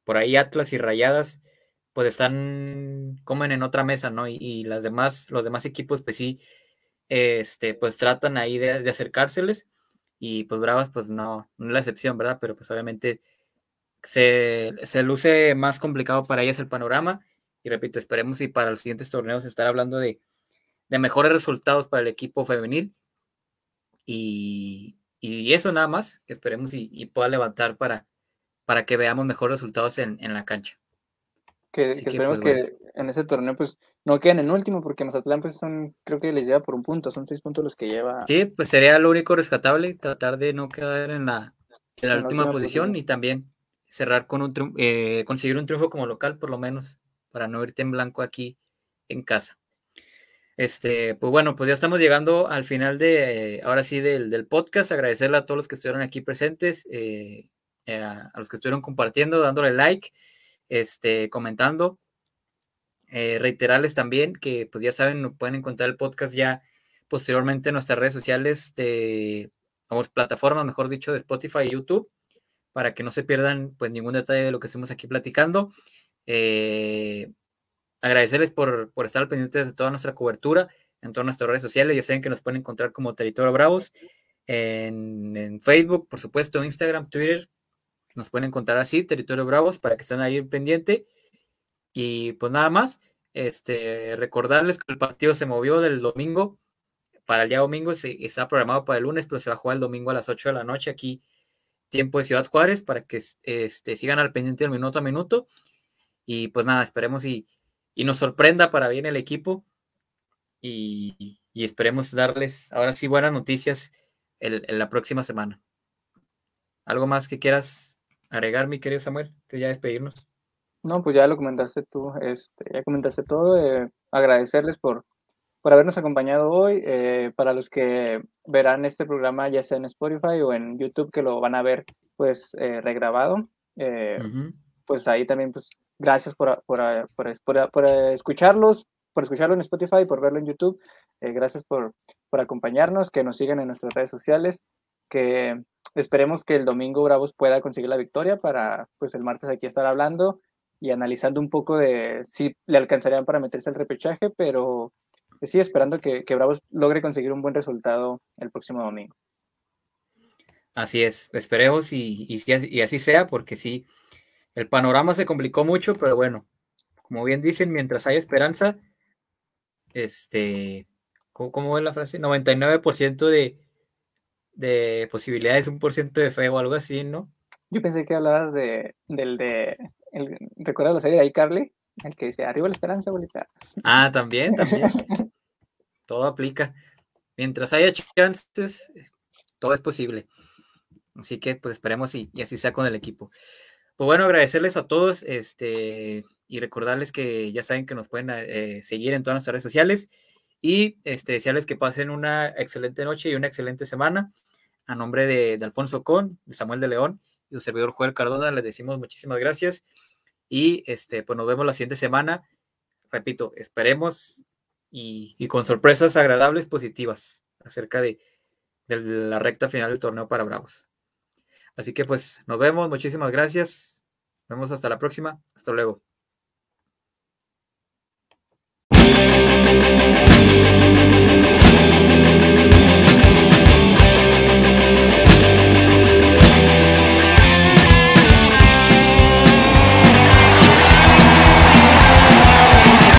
por ahí Atlas y Rayadas, pues están, comen en otra mesa, ¿no? Y, las demás, los demás equipos, pues sí, este, pues tratan ahí de, acercárseles y pues Bravas, pues no, no es la excepción, ¿verdad? Pero pues obviamente se, se luce más complicado para ellas el panorama y repito, esperemos y para los siguientes torneos estar hablando de de mejores resultados para el equipo femenil. Y, eso nada más, que esperemos y, pueda levantar para, para que veamos mejores resultados en, la cancha. Que, esperemos pues, que en ese torneo pues no queden en último, porque Mazatlán pues son, creo que les lleva por un punto, son seis puntos los que lleva. Sí, pues sería lo único rescatable, tratar de no quedar en la, en la última, posición, y también cerrar con un eh, conseguir un triunfo como local por lo menos, para no irte en blanco aquí en casa. Este, pues bueno, pues ya estamos llegando al final de, ahora sí, del, podcast. Agradecerle a todos los que estuvieron aquí presentes, eh, eh, a, los que estuvieron compartiendo, dándole like, este, comentando. Eh, reiterarles también que, pues ya saben, pueden encontrar el podcast ya posteriormente en nuestras redes sociales de, o plataformas, mejor dicho, de Spotify y YouTube, para que no se pierdan, pues, ningún detalle de lo que estemos aquí platicando. agradecerles por, por estar pendientes de toda nuestra cobertura en todas nuestras redes sociales. Ya saben que nos pueden encontrar como Territorio Bravos en, Facebook, por supuesto, Instagram, Twitter. Nos pueden encontrar así, Territorio Bravos, para que estén ahí pendiente. Y pues nada más, este, recordarles que el partido se movió del domingo para el día domingo, se, está programado para el lunes, pero se va a jugar el domingo a las 8 de la noche aquí, tiempo de Ciudad Juárez, para que este, sigan al pendiente del minuto a minuto. Y pues nada, esperemos y, y nos sorprenda para bien el equipo y, esperemos darles ahora sí buenas noticias en, la próxima semana. ¿Algo más que quieras agregar, mi querido Samuel? Te ya despedirnos. No, pues ya lo comentaste tú, este, ya comentaste todo. Eh, agradecerles por, por habernos acompañado hoy. Eh, para los que verán este programa, ya sea en Spotify o en YouTube, que lo van a ver pues eh, regrabado, pues ahí también, pues gracias por, por, por, por escucharlos, por escucharlo en Spotify, por verlo en YouTube. Eh, gracias por, por acompañarnos, que nos sigan en nuestras redes sociales, que esperemos que el domingo Bravos pueda conseguir la victoria para pues el martes aquí estar hablando y analizando un poco de si le alcanzarían para meterse al repechaje, pero sí esperando que, que Bravos logre conseguir un buen resultado el próximo domingo. Así es, esperemos y, y, así sea, porque sí, el panorama se complicó mucho, pero bueno, como bien dicen, mientras hay esperanza, este, ¿cómo, es la frase? 99% de, de posibilidades, un por ciento de fe o algo así, ¿no? Yo pensé que hablabas de, del de, ¿recuerdas la serie de iCarly? El que dice, arriba la esperanza, bolita. Ah, también, también. todo aplica. Mientras haya chances, todo es posible. Así que, pues esperemos y, y así sea con el equipo. Pues bueno, agradecerles a todos, este, y recordarles que ya saben que nos pueden eh, seguir en todas nuestras redes sociales y este, desearles que pasen una excelente noche y una excelente semana. A nombre de, Alfonso Con, de Samuel de León y su servidor Joel Cardona, les decimos muchísimas gracias y este, pues nos vemos la siguiente semana. Repito, esperemos y, con sorpresas agradables, positivas acerca de, de la recta final del torneo para Bravos. Así que pues nos vemos, muchísimas gracias. Nos vemos hasta la próxima. Hasta luego.